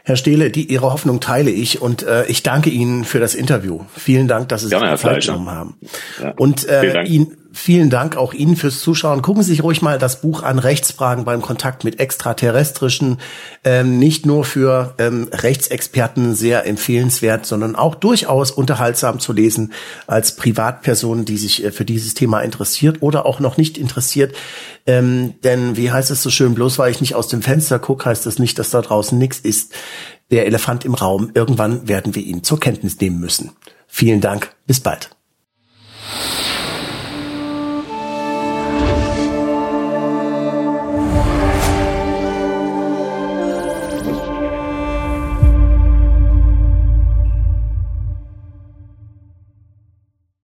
Herr Stehle, die, Ihre Hoffnung teile ich und äh, ich danke Ihnen für das Interview. Vielen Dank, dass Sie sich die Zeit genommen haben. Ja. Und äh, Ihnen vielen Dank auch Ihnen fürs Zuschauen. Gucken Sie sich ruhig mal das Buch an, Rechtsfragen beim Kontakt mit Extraterrestrischen. Ähm, nicht nur für ähm, Rechtsexperten sehr empfehlenswert, sondern auch durchaus unterhaltsam zu lesen als Privatperson, die sich äh, für dieses Thema interessiert oder auch noch nicht interessiert. Ähm, denn wie heißt es so schön, bloß weil ich nicht aus dem Fenster gucke, heißt das nicht, dass da draußen nichts ist. Der Elefant im Raum, irgendwann werden wir ihn zur Kenntnis nehmen müssen. Vielen Dank, bis bald.